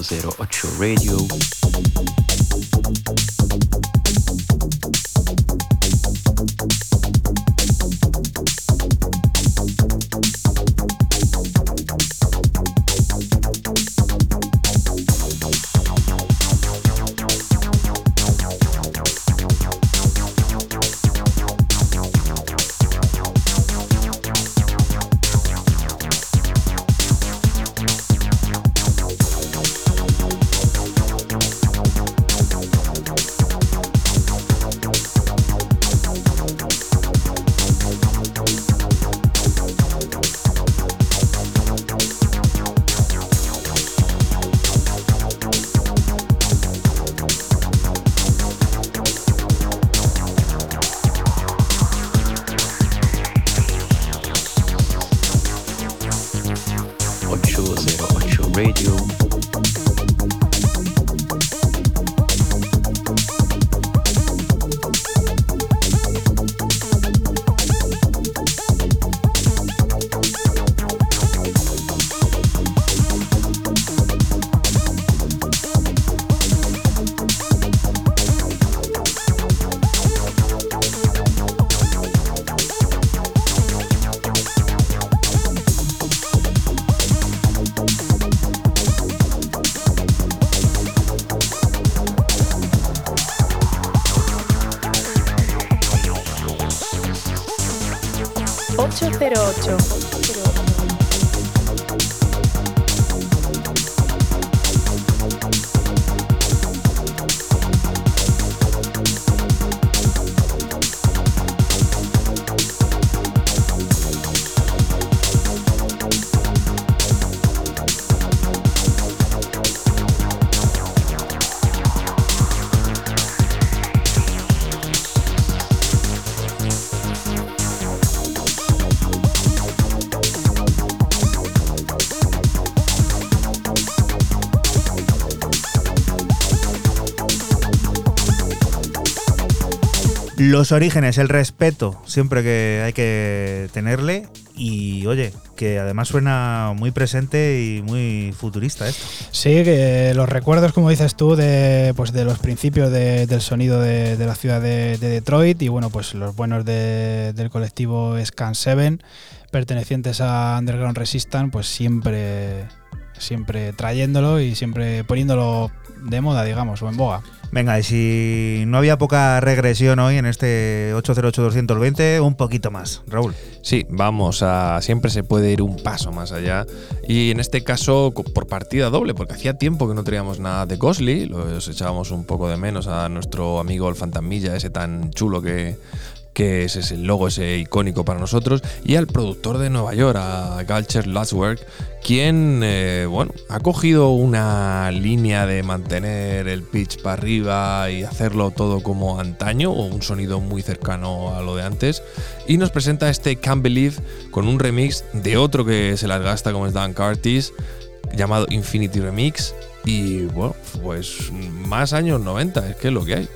808 Radio. Los orígenes, el respeto, siempre que hay que tenerle. Y oye, que además suena muy presente y muy futurista esto. Sí, que los recuerdos, como dices tú, de, pues de los principios de- del sonido de, la ciudad de, de Detroit y bueno, pues los buenos de- del colectivo Scan 7, pertenecientes a Underground Resistance, pues siempre, siempre trayéndolo y siempre poniéndolo de moda, digamos, o en boga. Venga, y si no había poca regresión hoy en este 808-220, un poquito más. Raúl. Sí, vamos a. Siempre se puede ir un paso más allá. Y en este caso, por partida doble, porque hacía tiempo que no teníamos nada de Ghostly. Los echábamos un poco de menos a nuestro amigo el Fantasmilla, ese tan chulo que, que ese es el logo ese icónico para nosotros, y al productor de Nueva York, a Galcher Laswork, quien, eh, bueno, ha cogido una línea de mantener el pitch para arriba y hacerlo todo como antaño, o un sonido muy cercano a lo de antes, y nos presenta este Can't Believe con un remix de otro que se las gasta como es Dan Curtis, llamado Infinity Remix, y bueno, pues más años 90, es que es lo que hay.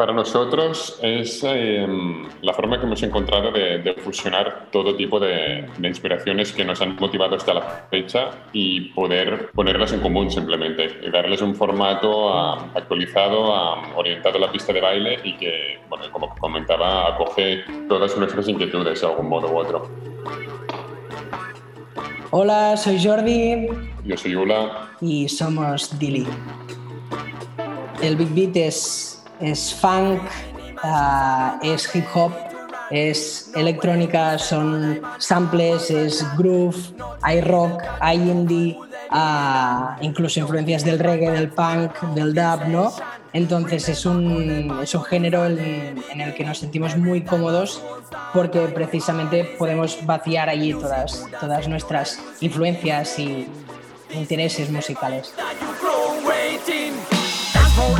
Para nosotros es eh, la forma que hemos encontrado de, de fusionar todo tipo de, de inspiraciones que nos han motivado hasta la fecha y poder ponerlas en común simplemente y darles un formato actualizado, orientado a la pista de baile y que, bueno, como comentaba, acoge todas nuestras inquietudes de algún modo u otro. Hola, soy Jordi Yo soy Ula, y somos Dilly. El Big Beat es, es funk, ah, es hip hop, es electrónica, son samples, es groove, hay rock, hay indie, ah, incluso influencias del reggae, del punk, del dub, ¿no? Entonces es un, es un género en, en el que nos sentimos muy cómodos porque precisamente podemos vaciar allí todas, todas nuestras influencias y intereses musicales.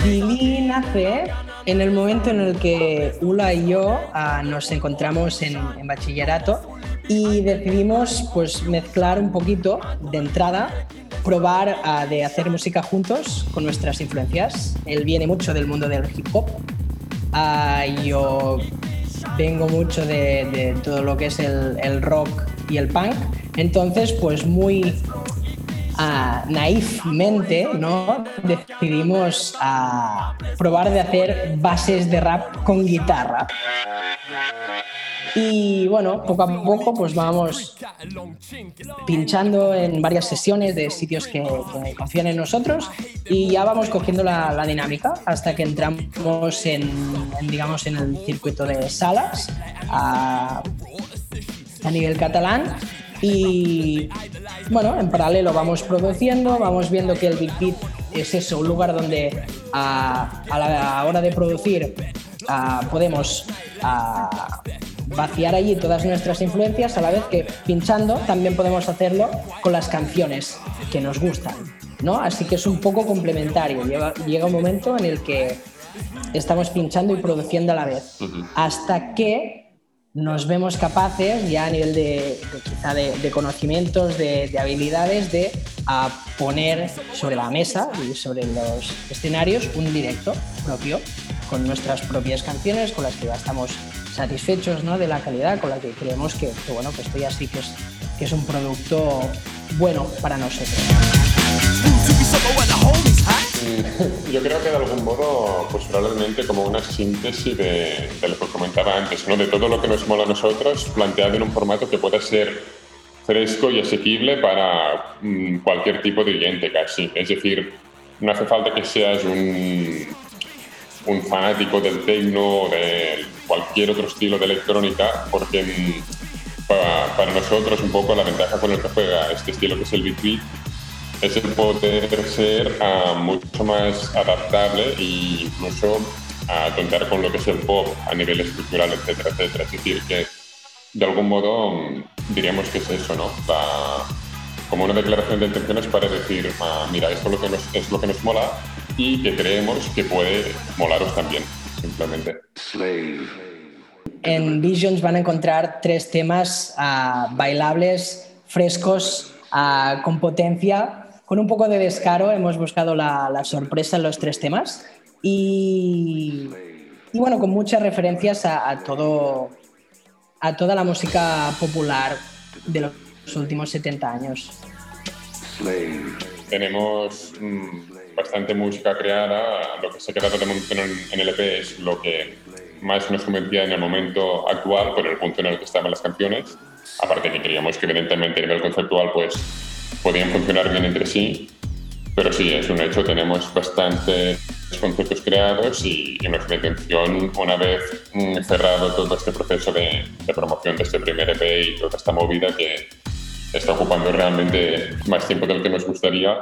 Billy nace en el momento en el que Ula y yo ah, nos encontramos en, en bachillerato y decidimos pues mezclar un poquito de entrada, probar ah, de hacer música juntos con nuestras influencias. Él viene mucho del mundo del hip hop, ah, yo vengo mucho de, de todo lo que es el, el rock y el punk, entonces pues muy ah, ¿no? decidimos ah, probar de hacer bases de rap con guitarra. Y bueno, poco a poco pues vamos pinchando en varias sesiones de sitios que, que confían en nosotros y ya vamos cogiendo la, dinámica hasta que entramos en, en, digamos, en el circuito de salas a, a nivel catalán y bueno, en paralelo vamos produciendo, vamos viendo que el Big Beat es eso, un lugar donde a, a la hora de producir a, podemos a, vaciar allí todas nuestras influencias a la vez que pinchando también podemos hacerlo con las canciones que nos gustan, ¿no? Así que es un poco complementario. Llega, llega un momento en el que estamos pinchando y produciendo a la vez, hasta que nos vemos capaces ya a nivel de, quizá de, conocimientos, de, de habilidades, de a poner sobre la mesa y sobre los escenarios un directo propio con nuestras propias canciones, con las que ya estamos satisfechos ¿no? de la calidad, con la que creemos que, que, bueno, que esto ya sí que es, que es un producto bueno para nosotros. Yo creo que de algún modo, pues probablemente como una síntesis de, de lo que comentaba antes, ¿no? de todo lo que nos mola a nosotros, planteado en un formato que pueda ser fresco y asequible para mm, cualquier tipo de oyente casi. Es decir, no hace falta que seas un, un fanático del techno o de cualquier otro estilo de electrónica, porque mm, para, para nosotros un poco la ventaja con el que juega este estilo que es el Big Beat es el poder ser ah, mucho más adaptable e incluso a contar con lo que es el pop a nivel estructural, etcétera, etcétera. Es decir, que de algún modo mm, diríamos que es eso, ¿no? Como una declaración de intenciones para decir, ah, mira, esto es lo, que nos, es lo que nos mola y que creemos que puede molaros también, simplemente. En Visions van a encontrar tres temas ah, bailables, frescos, ah, con potencia. Con un poco de descaro hemos buscado la, la sorpresa en los tres temas y, y bueno, con muchas referencias a, a todo, a toda la música popular de los últimos 70 años. Tenemos mm, bastante música creada, lo que se queda momento en, en el EP es lo que más nos convencía en el momento actual, por el punto en el que estaban las canciones. Aparte que creíamos que evidentemente a nivel conceptual pues podían funcionar bien entre sí, pero sí, es un hecho, tenemos bastantes conceptos creados y, y nuestra intención, una vez mm, cerrado todo este proceso de, de promoción de este primer EP y toda esta movida que está ocupando realmente más tiempo del que nos gustaría,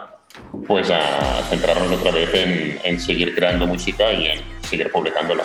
pues a centrarnos otra vez en, en seguir creando música y en seguir publicándola.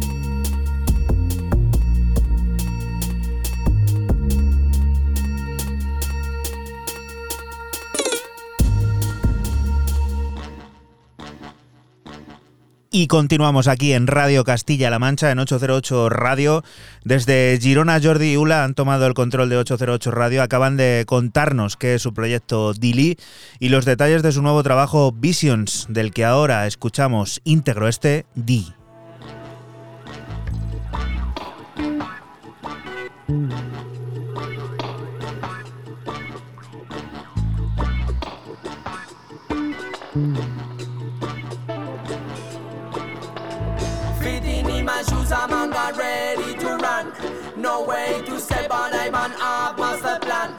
Y continuamos aquí en Radio Castilla-La Mancha, en 808 Radio. Desde Girona, Jordi y Ula han tomado el control de 808 Radio. Acaban de contarnos qué es su proyecto Dili y los detalles de su nuevo trabajo Visions, del que ahora escuchamos íntegro este Di. On ready to run. No way to say, but I'm an half master plan.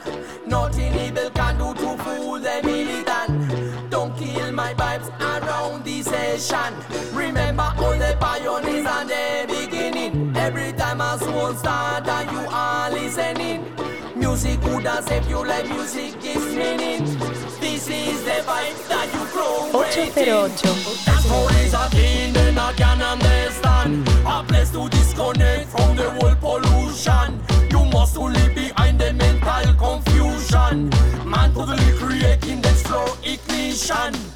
Nothing evil can do to fool the militant. Don't kill my vibes around this session. Remember all the pioneers and the beginning. Every time a soul start and you are listening. Music would have saved you like music gives meaning. This is the vibe that you grow 808. That's how is a thing then I can understand. A place to disconnect from the world pollution. You must only behind the mental confusion. Man totally creating the slow ignition.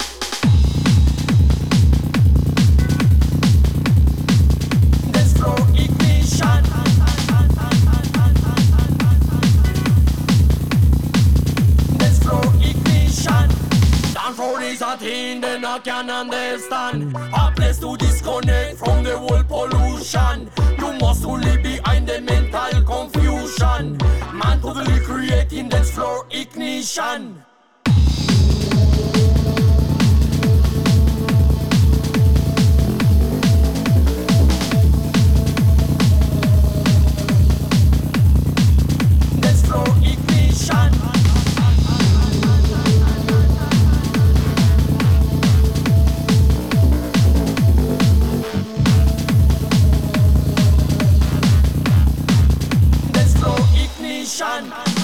Dance floor is a thing then I can understand. Er a place to disconnect from the world pollution. You must only behind the mental confusion. Man totally creating the floor ignition. The slow ignition. Ignition.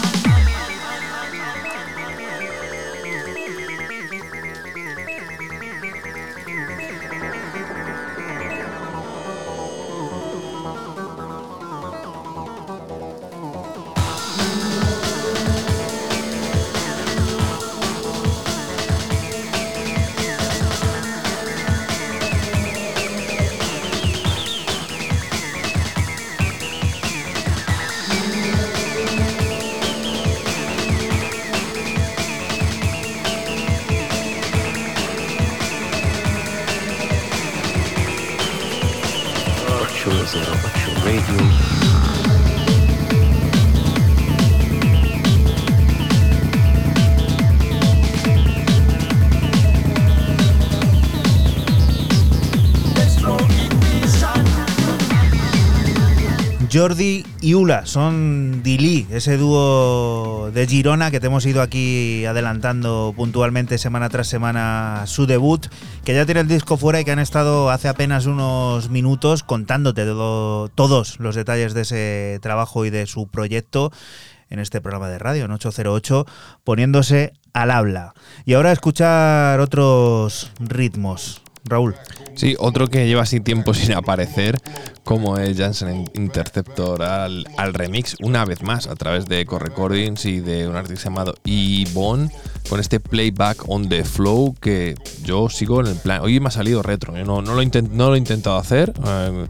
Jordi y Ula son Dili, ese dúo de Girona que te hemos ido aquí adelantando puntualmente semana tras semana su debut, que ya tiene el disco fuera y que han estado hace apenas unos minutos contándote todo- todos los detalles de ese trabajo y de su proyecto en este programa de radio, en 808, poniéndose al habla. Y ahora escuchar otros ritmos. Raúl. Sí, otro que lleva así tiempo sin aparecer, como es Jansen Interceptor al, al remix, una vez más, a través de Echo Recordings y de un artista llamado Ibon, con este playback on the flow que yo sigo en el plan. Hoy me ha salido retro, yo no, no, lo, intent- no lo he intentado hacer, eh,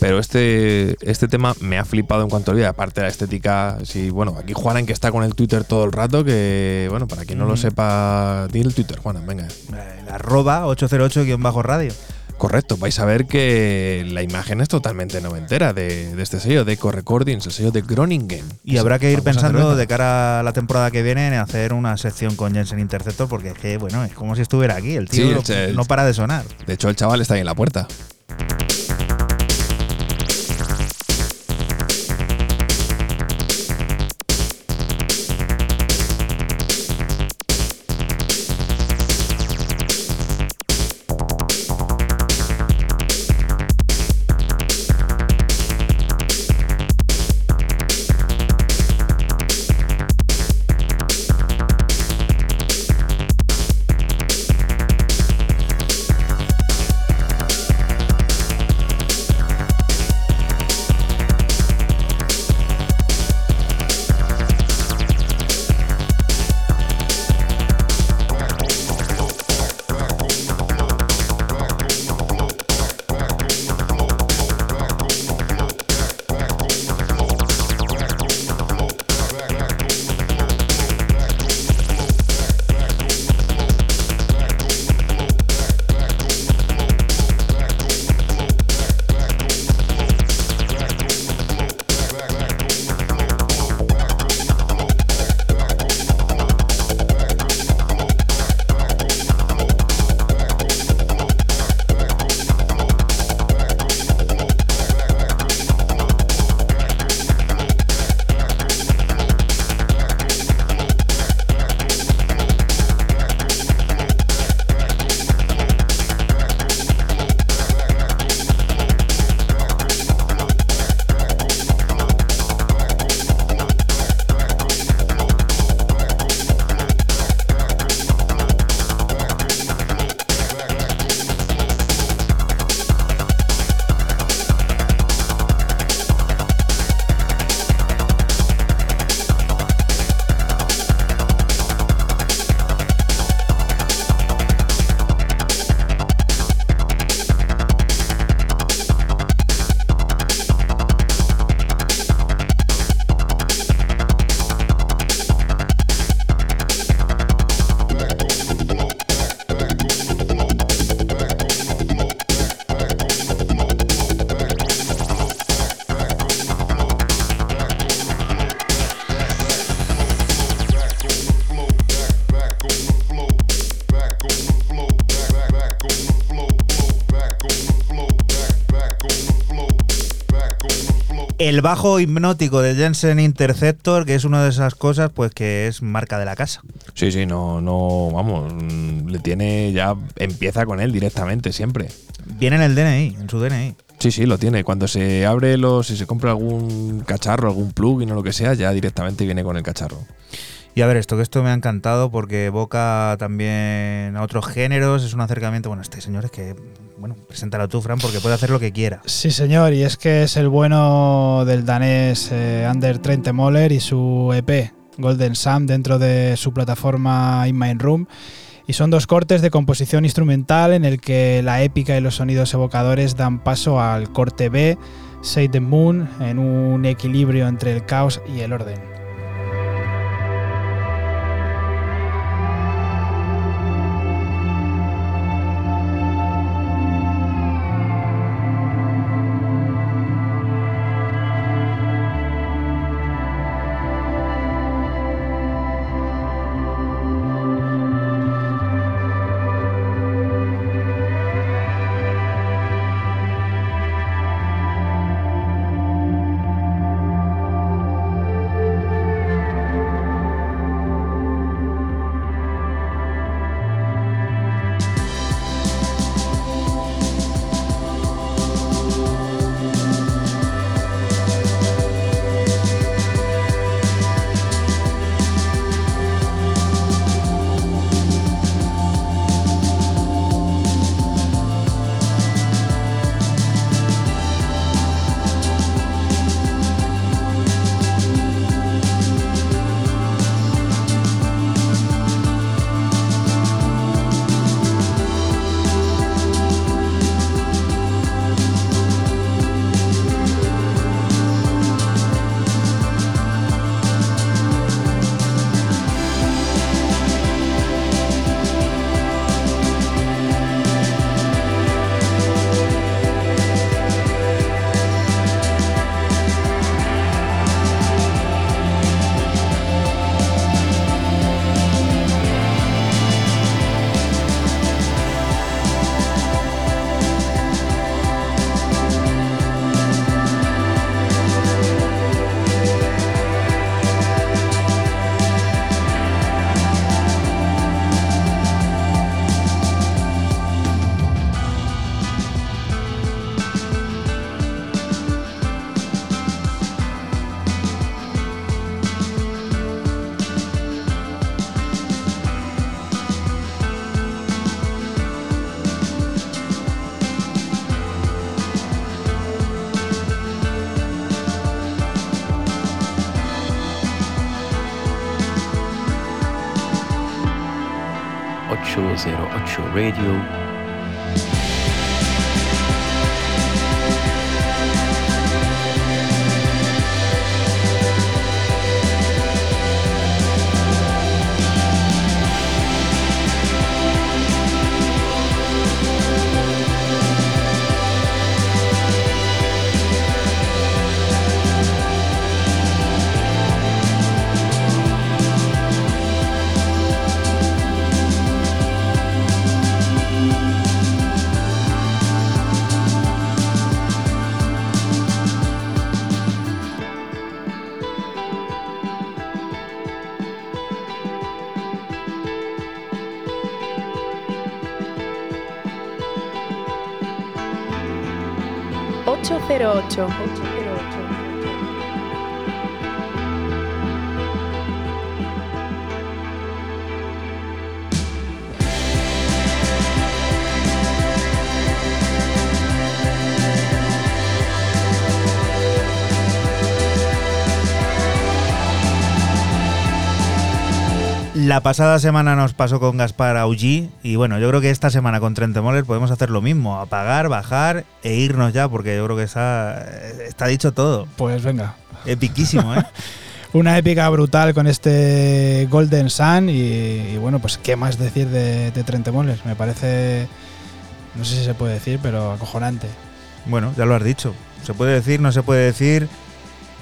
pero este, este tema me ha flipado en cuanto a vida, aparte de la estética. Sí, bueno, aquí Juanan que está con el Twitter todo el rato, que bueno, para quien no lo Mm. sepa, di el Twitter, Juanan, venga. El arroba 808-radio. Correcto, vais a ver que la imagen es totalmente noventera de, de este sello, de Echo Recordings, el sello de Groningen. Y habrá que ir pensando cerveza. de cara a la temporada que viene en hacer una sección con Jensen Interceptor, porque es que, bueno, es como si estuviera aquí. El tío Sí, el no para de sonar. De hecho, el chaval está ahí en la puerta. El bajo hipnótico de Jensen Interceptor, que es una de esas cosas pues que es marca de la casa. Sí, sí, no, no, vamos, mm, le tiene ya, empieza con él directamente, siempre. Viene en el DNI, en su DNI. Sí, sí, lo tiene. Cuando se abre los, si se compra algún cacharro, algún plugin o lo que sea, ya directamente viene con el cacharro. Y a ver, esto que esto me ha encantado porque evoca también a otros géneros, es un acercamiento. Bueno, este señor es que, preséntalo tú, Fran, porque puede hacer lo que quiera. Sí, señor, y es que es el bueno del danés eh, Ander Trente Moller y su EP Golden Sam dentro de su plataforma In My Room. Y son dos cortes de composición instrumental en el que la épica y los sonidos evocadores dan paso al corte B, Say the Moon, en un equilibrio entre el caos y el orden. La pasada semana nos pasó con Gaspar Augi y bueno, yo creo que esta semana con Trent Moller podemos hacer lo mismo, apagar, bajar e irnos ya, porque yo creo que está, está dicho todo. Pues venga. Epiquísimo, ¿eh? Una épica brutal con este Golden Sun y, y bueno, pues qué más decir de, de Trent Moller. Me parece, no sé si se puede decir, pero acojonante. Bueno, ya lo has dicho. Se puede decir, no se puede decir.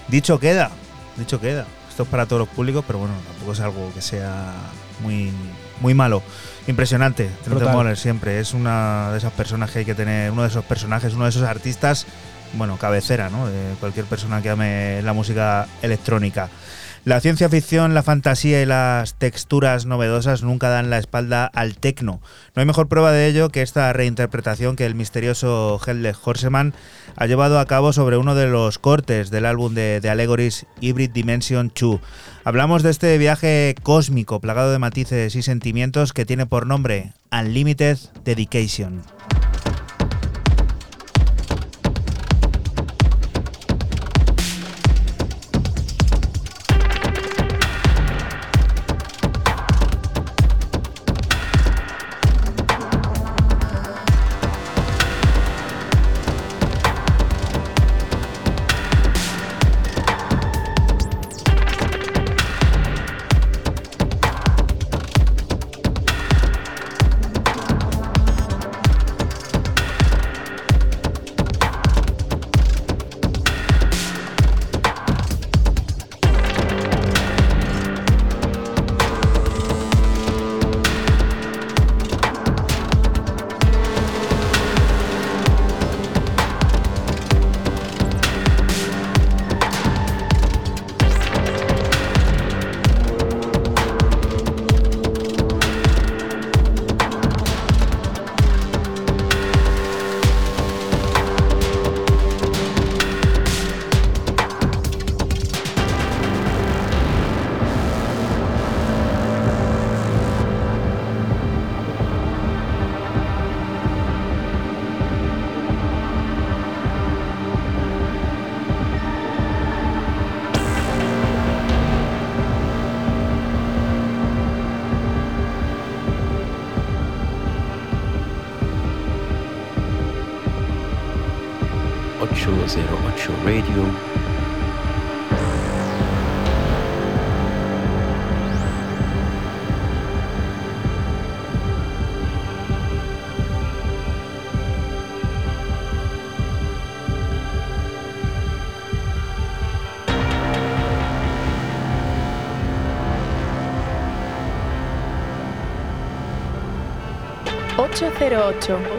Dicho queda, dicho queda. Esto es para todos los públicos, pero bueno, tampoco es algo que sea muy, muy malo. Impresionante, Trent. Moller siempre. Es una de esas personas que hay que tener, uno de esos personajes, uno de esos artistas bueno, cabecera, ¿no? De cualquier persona que ame la música electrónica. La ciencia ficción, la fantasía y las texturas novedosas nunca dan la espalda al tecno. No hay mejor prueba de ello que esta reinterpretación que el misterioso Helge Horseman ha llevado a cabo sobre uno de los cortes del álbum de, de Allegories Hybrid Dimension 2. Hablamos de este viaje cósmico plagado de matices y sentimientos que tiene por nombre Unlimited Dedication. 8.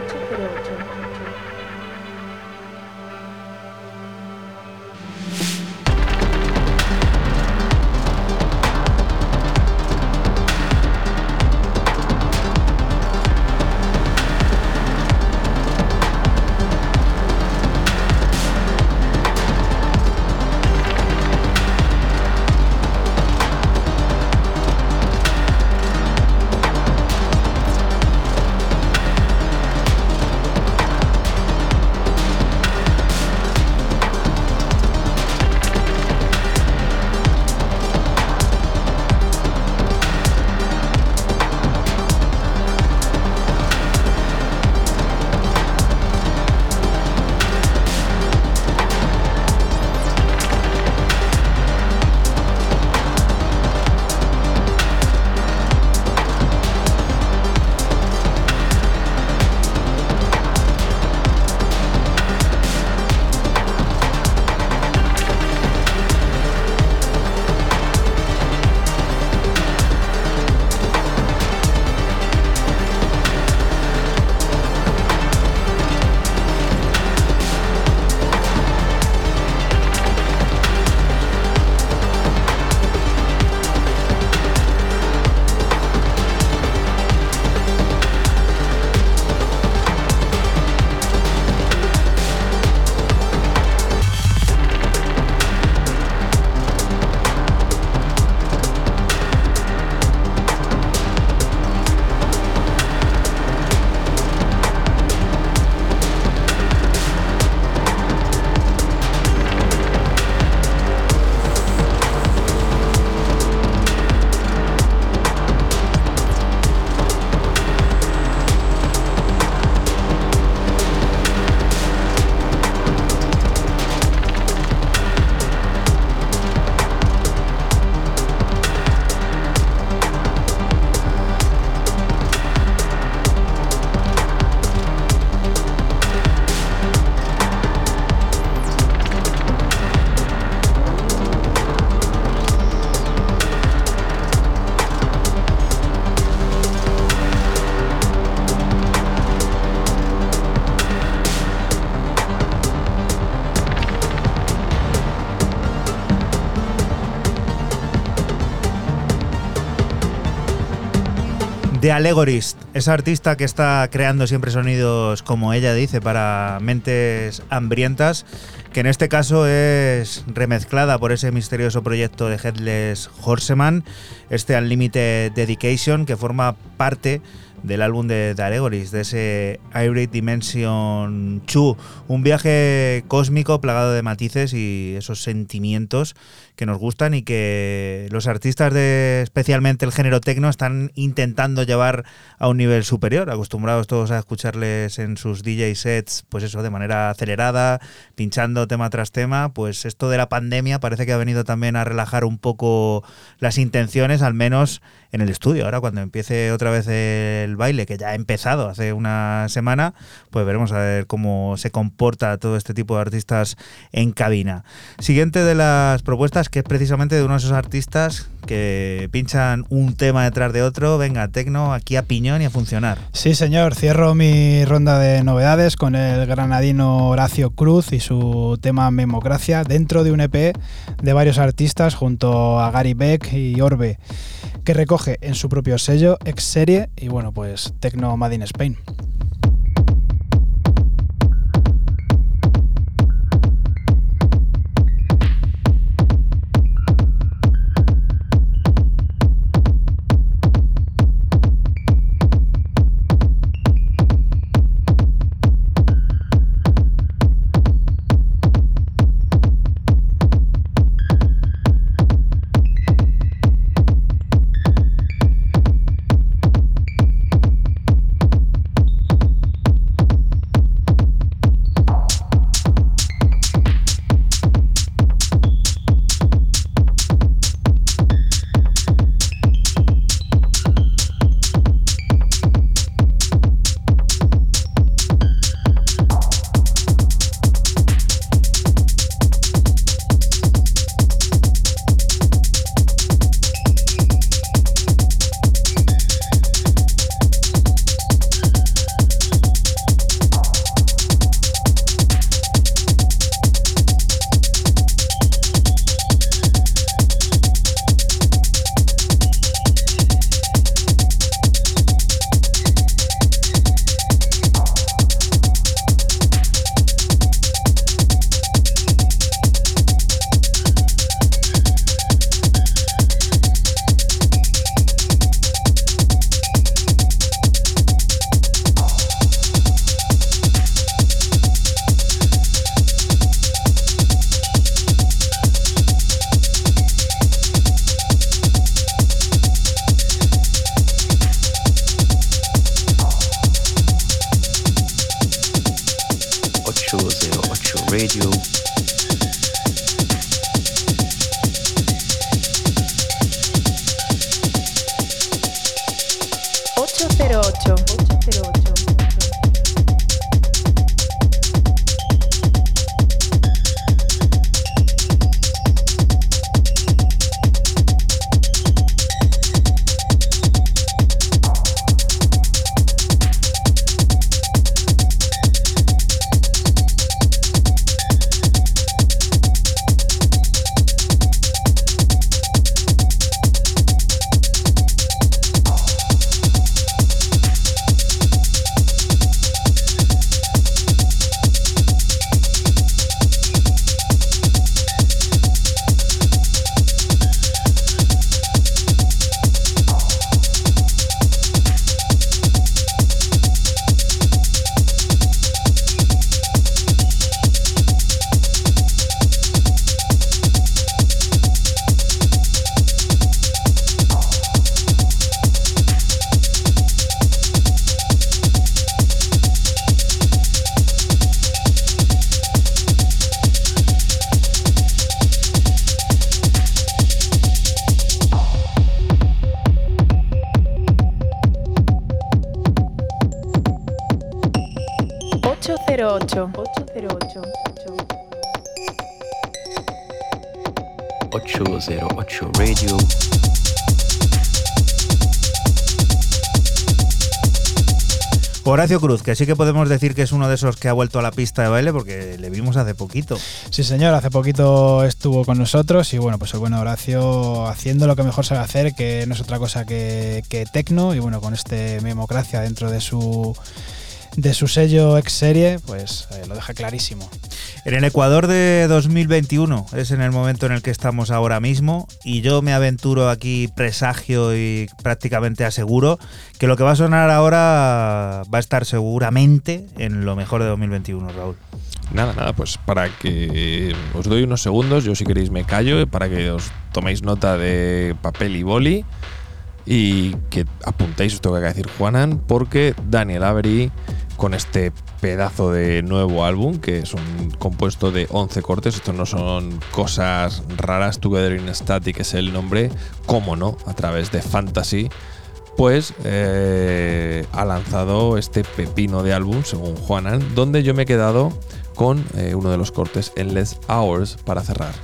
de Allegorist, esa artista que está creando siempre sonidos, como ella dice, para mentes hambrientas, que en este caso es remezclada por ese misterioso proyecto de Headless Horseman, este Unlimited Dedication, que forma parte del álbum de The Allegorist, de ese Hybrid Dimension 2, un viaje cósmico plagado de matices y esos sentimientos que nos gustan y que los artistas de especialmente el género techno están intentando llevar a un nivel superior, acostumbrados todos a escucharles en sus DJ sets, pues eso, de manera acelerada, pinchando tema tras tema, pues esto de la pandemia parece que ha venido también a relajar un poco las intenciones, al menos en el estudio. Ahora cuando empiece otra vez el baile, que ya ha empezado hace una semana, pues veremos a ver cómo se comporta todo este tipo de artistas en cabina. Siguiente de las propuestas, que es precisamente de uno de esos artistas que pinchan un tema detrás de otro, venga, tecno, aquí a piñón y a funcionar. Sí, señor, cierro mi ronda de novedades con el granadino Horacio Cruz y su tema Memocracia dentro de un EP de varios artistas junto a Gary Beck y Orbe, que recoge en su propio sello ex serie y bueno, pues Tecno Made in Spain. Sí que podemos decir que es uno de esos que ha vuelto a la pista de baile porque le vimos hace poquito. Sí, señor, hace poquito estuvo con nosotros y bueno, pues el buen Horacio haciendo lo que mejor sabe hacer, que no es otra cosa que, que tecno y bueno, con este Memocracia dentro de su de su sello ex serie, pues eh, lo deja clarísimo. En el Ecuador de 2021 es en el momento en el que estamos ahora mismo y yo me aventuro aquí presagio y prácticamente aseguro que lo que va a sonar ahora va a estar seguramente en lo mejor de 2021, Raúl. Nada, nada, pues para que os doy unos segundos, yo si queréis me callo, para que os toméis nota de papel y boli y que apuntéis esto que decir Juanan, porque Daniel Avery con este pedazo de nuevo álbum, que es un compuesto de 11 cortes, estos no son cosas raras, Together in Static es el nombre, cómo no, a través de Fantasy, pues ha lanzado este pepino de álbum, según Juanan, donde yo me he quedado con eh, uno de los cortes, Endless Hours, para cerrar.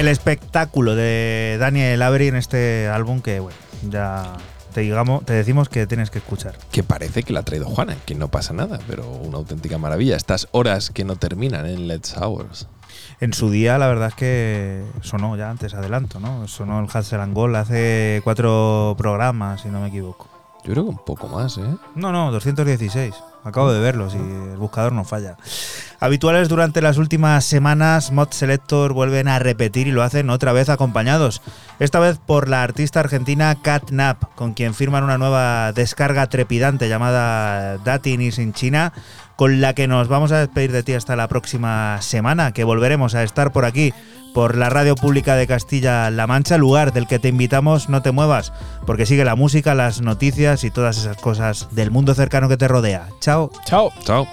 El espectáculo de Daniel Avery en este álbum que, bueno, ya te, digamos, te decimos que tienes que escuchar. Que parece que la ha traído Juana, que no pasa nada, pero una auténtica maravilla. Estas horas que no terminan en Let's Hours. En su día, la verdad es que sonó ya antes, adelanto, ¿no? Sonó el Hansel and Gold hace cuatro programas, si no me equivoco. Yo creo que un poco más, ¿eh? No, no, 216. Acabo de verlos y el buscador no falla. Habituales durante las últimas semanas, Mod Selector vuelven a repetir y lo hacen otra vez acompañados. Esta vez por la artista argentina Cat Knapp, con quien firman una nueva descarga trepidante llamada Dating is in China, con la que nos vamos a despedir de ti hasta la próxima semana, que volveremos a estar por aquí, por la radio pública de Castilla-La Mancha, lugar del que te invitamos, no te muevas, porque sigue la música, las noticias y todas esas cosas del mundo cercano que te rodea. Chao. Chao. Chao.